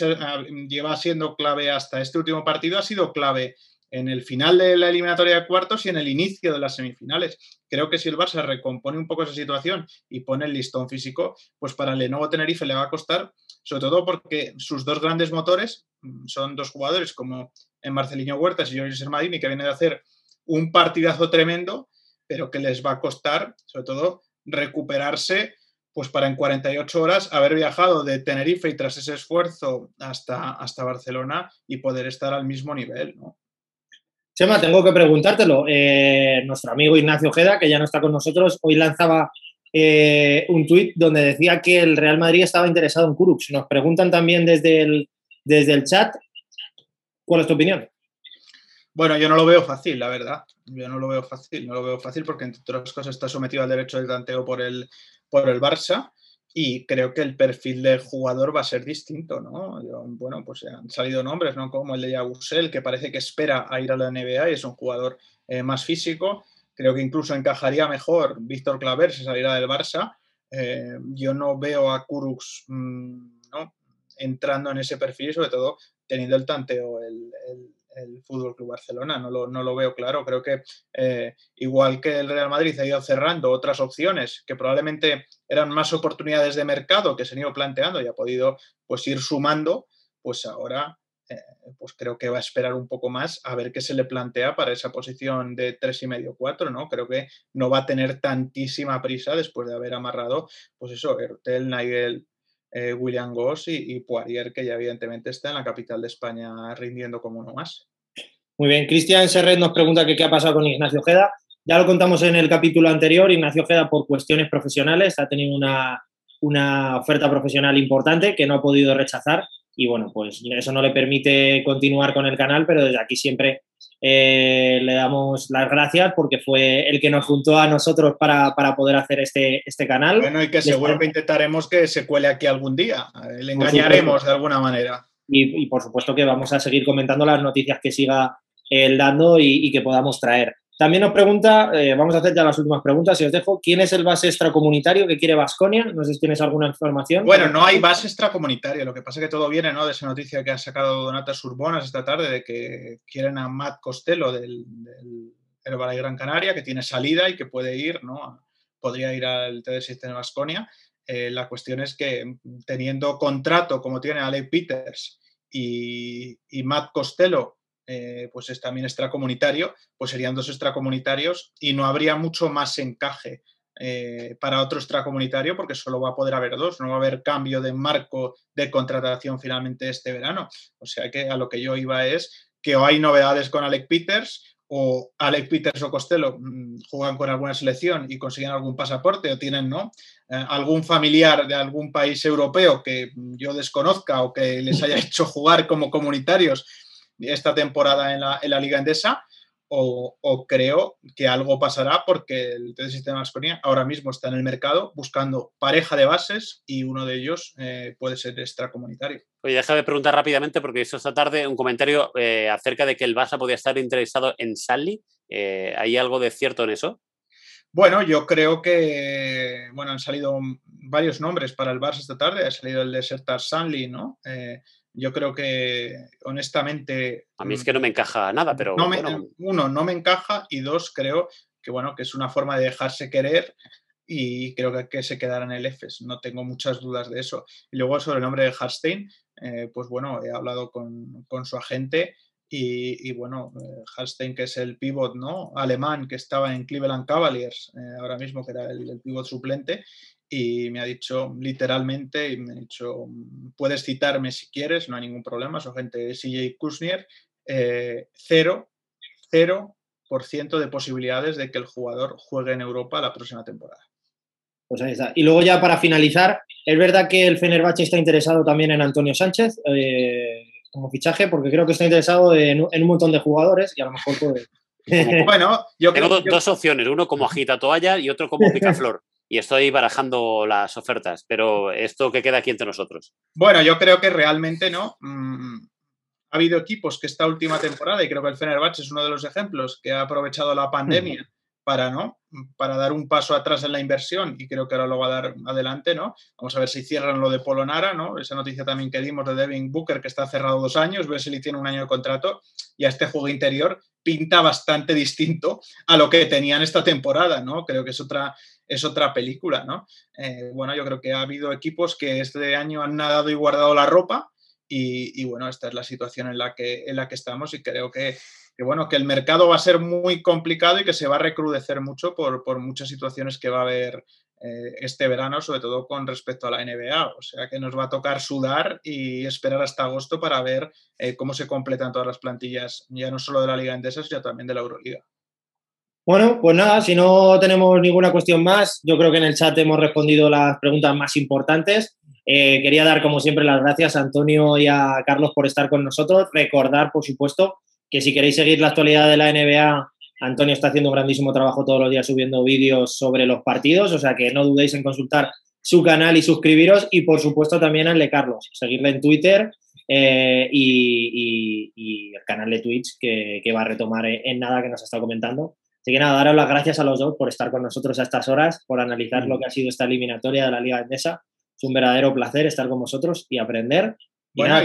lleva siendo clave hasta este último partido, ha sido clave en el final de la eliminatoria de cuartos y en el inicio de las semifinales. Creo que si el Barça recompone un poco esa situación y pone el listón físico, pues para el Lenovo Tenerife le va a costar, sobre todo porque sus dos grandes motores mm, son dos jugadores como en Marcelinho Huertas y Jorge Sermadini, que vienen de hacer un partidazo tremendo, pero que les va a costar, sobre todo, recuperarse pues para en 48 horas haber viajado de Tenerife y tras ese esfuerzo hasta, hasta Barcelona y poder estar al mismo nivel, ¿no? Chema, tengo que preguntártelo. Eh, nuestro amigo Ignacio Ojeda, que ya no está con nosotros, hoy lanzaba eh, un tuit donde decía que el Real Madrid estaba interesado en Kurux. Nos preguntan también desde el, desde el chat, ¿cuál es tu opinión? Bueno, yo no lo veo fácil, la verdad. Yo no lo veo fácil, no lo veo fácil porque entre otras cosas está sometido al derecho del tanteo por el, por el Barça y creo que el perfil del jugador va a ser distinto, ¿no? Bueno, pues han salido nombres, ¿no? Como el de Yabusel, que parece que espera a ir a la NBA y es un jugador eh, más físico. Creo que incluso encajaría mejor Víctor Claver si saliera del Barça. Eh, yo no veo a Kurux ¿no? entrando en ese perfil, sobre todo teniendo el tanteo el el Fútbol Club Barcelona, no lo, no lo, veo claro. Creo que eh, igual que el Real Madrid ha ido cerrando otras opciones que probablemente eran más oportunidades de mercado que se han ido planteando y ha podido pues ir sumando, pues ahora eh, pues creo que va a esperar un poco más a ver qué se le plantea para esa posición de tres y medio cuatro, ¿no? Creo que no va a tener tantísima prisa después de haber amarrado, pues eso, Ertel, Nigel, eh, William Goss y, y, Poirier, que ya evidentemente está en la capital de España rindiendo como uno más. Muy bien, Cristian Serret nos pregunta que qué ha pasado con Ignacio Ojeda. Ya lo contamos en el capítulo anterior, Ignacio Ojeda por cuestiones profesionales ha tenido una, una oferta profesional importante que no ha podido rechazar y bueno, pues eso no le permite continuar con el canal, pero desde aquí siempre eh, le damos las gracias porque fue el que nos juntó a nosotros para, para poder hacer este, este canal. Bueno, y que seguro que intentaremos que se cuele aquí algún día. Le engañaremos de alguna manera. Y, y, por supuesto que vamos a seguir comentando las noticias que siga dando y, y que podamos traer. También nos pregunta, eh, vamos a hacer ya las últimas preguntas y os dejo, ¿quién es el base extracomunitario que quiere Vasconia? No sé si tienes alguna información. Bueno, no hay base extracomunitario, lo que pasa es que todo viene ¿no? de esa noticia que ha sacado Donata Surbonas esta tarde de que quieren a Matt Costello del, del Gran Canaria, que tiene salida y que puede ir, ¿no? podría ir al TD6 de Vasconia. Eh, la cuestión es que teniendo contrato como tiene Alec Peters y Matt Costello eh, pues es también extracomunitario, pues serían dos extracomunitarios y no habría mucho más encaje eh, para otro extracomunitario porque solo va a poder haber dos, no va a haber cambio de marco de contratación finalmente este verano. O sea que a lo que yo iba es que o hay novedades con Alec Peters o Alec Peters o Costello mmm, juegan con alguna selección y consiguen algún pasaporte o tienen ¿no? Eh, algún familiar de algún país europeo que yo desconozca o que les haya hecho jugar como comunitarios esta temporada en la, en la Liga Endesa o, o, creo que algo pasará porque el TD Sistema Asconia ahora mismo está en el mercado buscando pareja de bases y uno de ellos eh, puede ser extracomunitario. Oye, déjame preguntar rápidamente porque hizo esta tarde un comentario eh, acerca de que el Barça podía estar interesado en Sally. Eh, ¿Hay algo de cierto en eso? Bueno, yo creo que bueno, han salido varios nombres para el Barça esta tarde. Ha salido el de Sertar Sanli, ¿no? Eh, yo creo que, honestamente. A mí es que no me encaja nada, pero. Uno, no me encaja y dos, creo que, bueno, que es una forma de dejarse querer y creo que, que se quedará en el EFES. No tengo muchas dudas de eso. Y luego sobre el nombre de Harstein, eh, pues bueno, he hablado con, con su agente y, bueno, eh, que es el pivot ¿no? alemán que estaba en Cleveland Cavaliers, eh, ahora mismo que era el, pivot suplente, y me ha dicho literalmente, y me ha dicho, puedes citarme si quieres, no hay ningún problema, su agente CJ Kusnier, eh, cero, cero por ciento de posibilidades de que el jugador juegue en Europa la próxima temporada. Pues ahí está. Y luego ya para finalizar, es verdad que el Fenerbahce está interesado también en Antonio Sánchez. Eh, como fichaje porque creo que está interesado en, un montón de jugadores y a lo mejor puede. bueno, yo Tengo dos opciones, uno como agita toalla y otro como picaflor. Y estoy barajando las ofertas, pero esto que queda aquí entre nosotros. Bueno, yo creo que realmente no. Mm, ha habido equipos que esta última temporada, y creo que el Fenerbahce es uno de los ejemplos, que ha aprovechado la pandemia para, ¿no? para dar un paso atrás en la inversión y creo que ahora lo va a dar adelante, ¿no? Vamos a ver si cierran lo de Polonara, ¿no? Esa noticia también que dimos de Devin Booker que está cerrado dos años, le tiene un año de contrato y a este juego interior pinta bastante distinto a lo que tenían esta temporada, ¿no? Creo que es otra, es otra película, ¿no? Eh, bueno, yo creo que ha habido equipos que este año han nadado y guardado la ropa y, bueno, esta es la situación en la que, en la que estamos y creo que que bueno, que el mercado va a ser muy complicado y que se va a recrudecer mucho por, muchas situaciones que va a haber eh, este verano, sobre todo con respecto a la NBA. O sea que nos va a tocar sudar y esperar hasta agosto para ver eh, cómo se completan todas las plantillas, ya no solo de la Liga Endesa, sino también de la Euroliga. Bueno, pues nada, si no tenemos ninguna cuestión más, yo creo que en el chat hemos respondido las preguntas más importantes. Eh, quería dar, como siempre, las gracias a Antonio y a Carlos por estar con nosotros. Recordar, por supuesto, que si queréis seguir la actualidad de la NBA, Antonio está haciendo un grandísimo trabajo todos los días subiendo vídeos sobre los partidos, o sea que no dudéis en consultar su canal y suscribiros y por supuesto también al de Carlos, seguirle en Twitter eh, y, el canal de Twitch que, va a retomar en nada que nos ha estado comentando. Así que nada, daros las gracias a los dos por estar con nosotros a estas horas, por analizar lo que ha sido esta eliminatoria de la Liga Endesa. Es un verdadero placer estar con vosotros y aprender. bueno,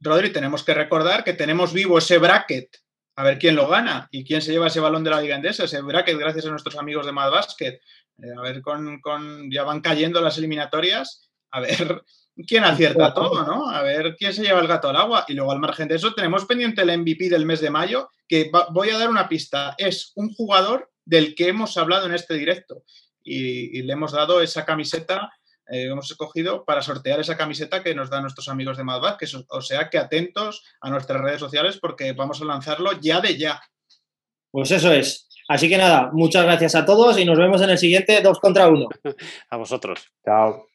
Rodri, tenemos que recordar que tenemos vivo ese bracket. A ver quién lo gana y quién se lleva ese balón de la Liga Endesa, ese bracket, gracias a nuestros amigos de Mad Basket. Eh, a ver, con, ya van cayendo las eliminatorias. A ver quién acierta todo, ¿no? A ver quién se lleva el gato al agua. Y luego, al margen de eso, tenemos pendiente el MVP del mes de mayo, que voy a dar una pista. Es un jugador del que hemos hablado en este directo. y le hemos dado esa camiseta eh, hemos escogido para sortear esa camiseta que nos dan nuestros amigos de Madbad, que o sea que atentos a nuestras redes sociales porque vamos a lanzarlo ya de ya. Pues eso es. Así que nada, muchas gracias a todos y nos vemos en el siguiente 2 contra 1. a vosotros. Chao.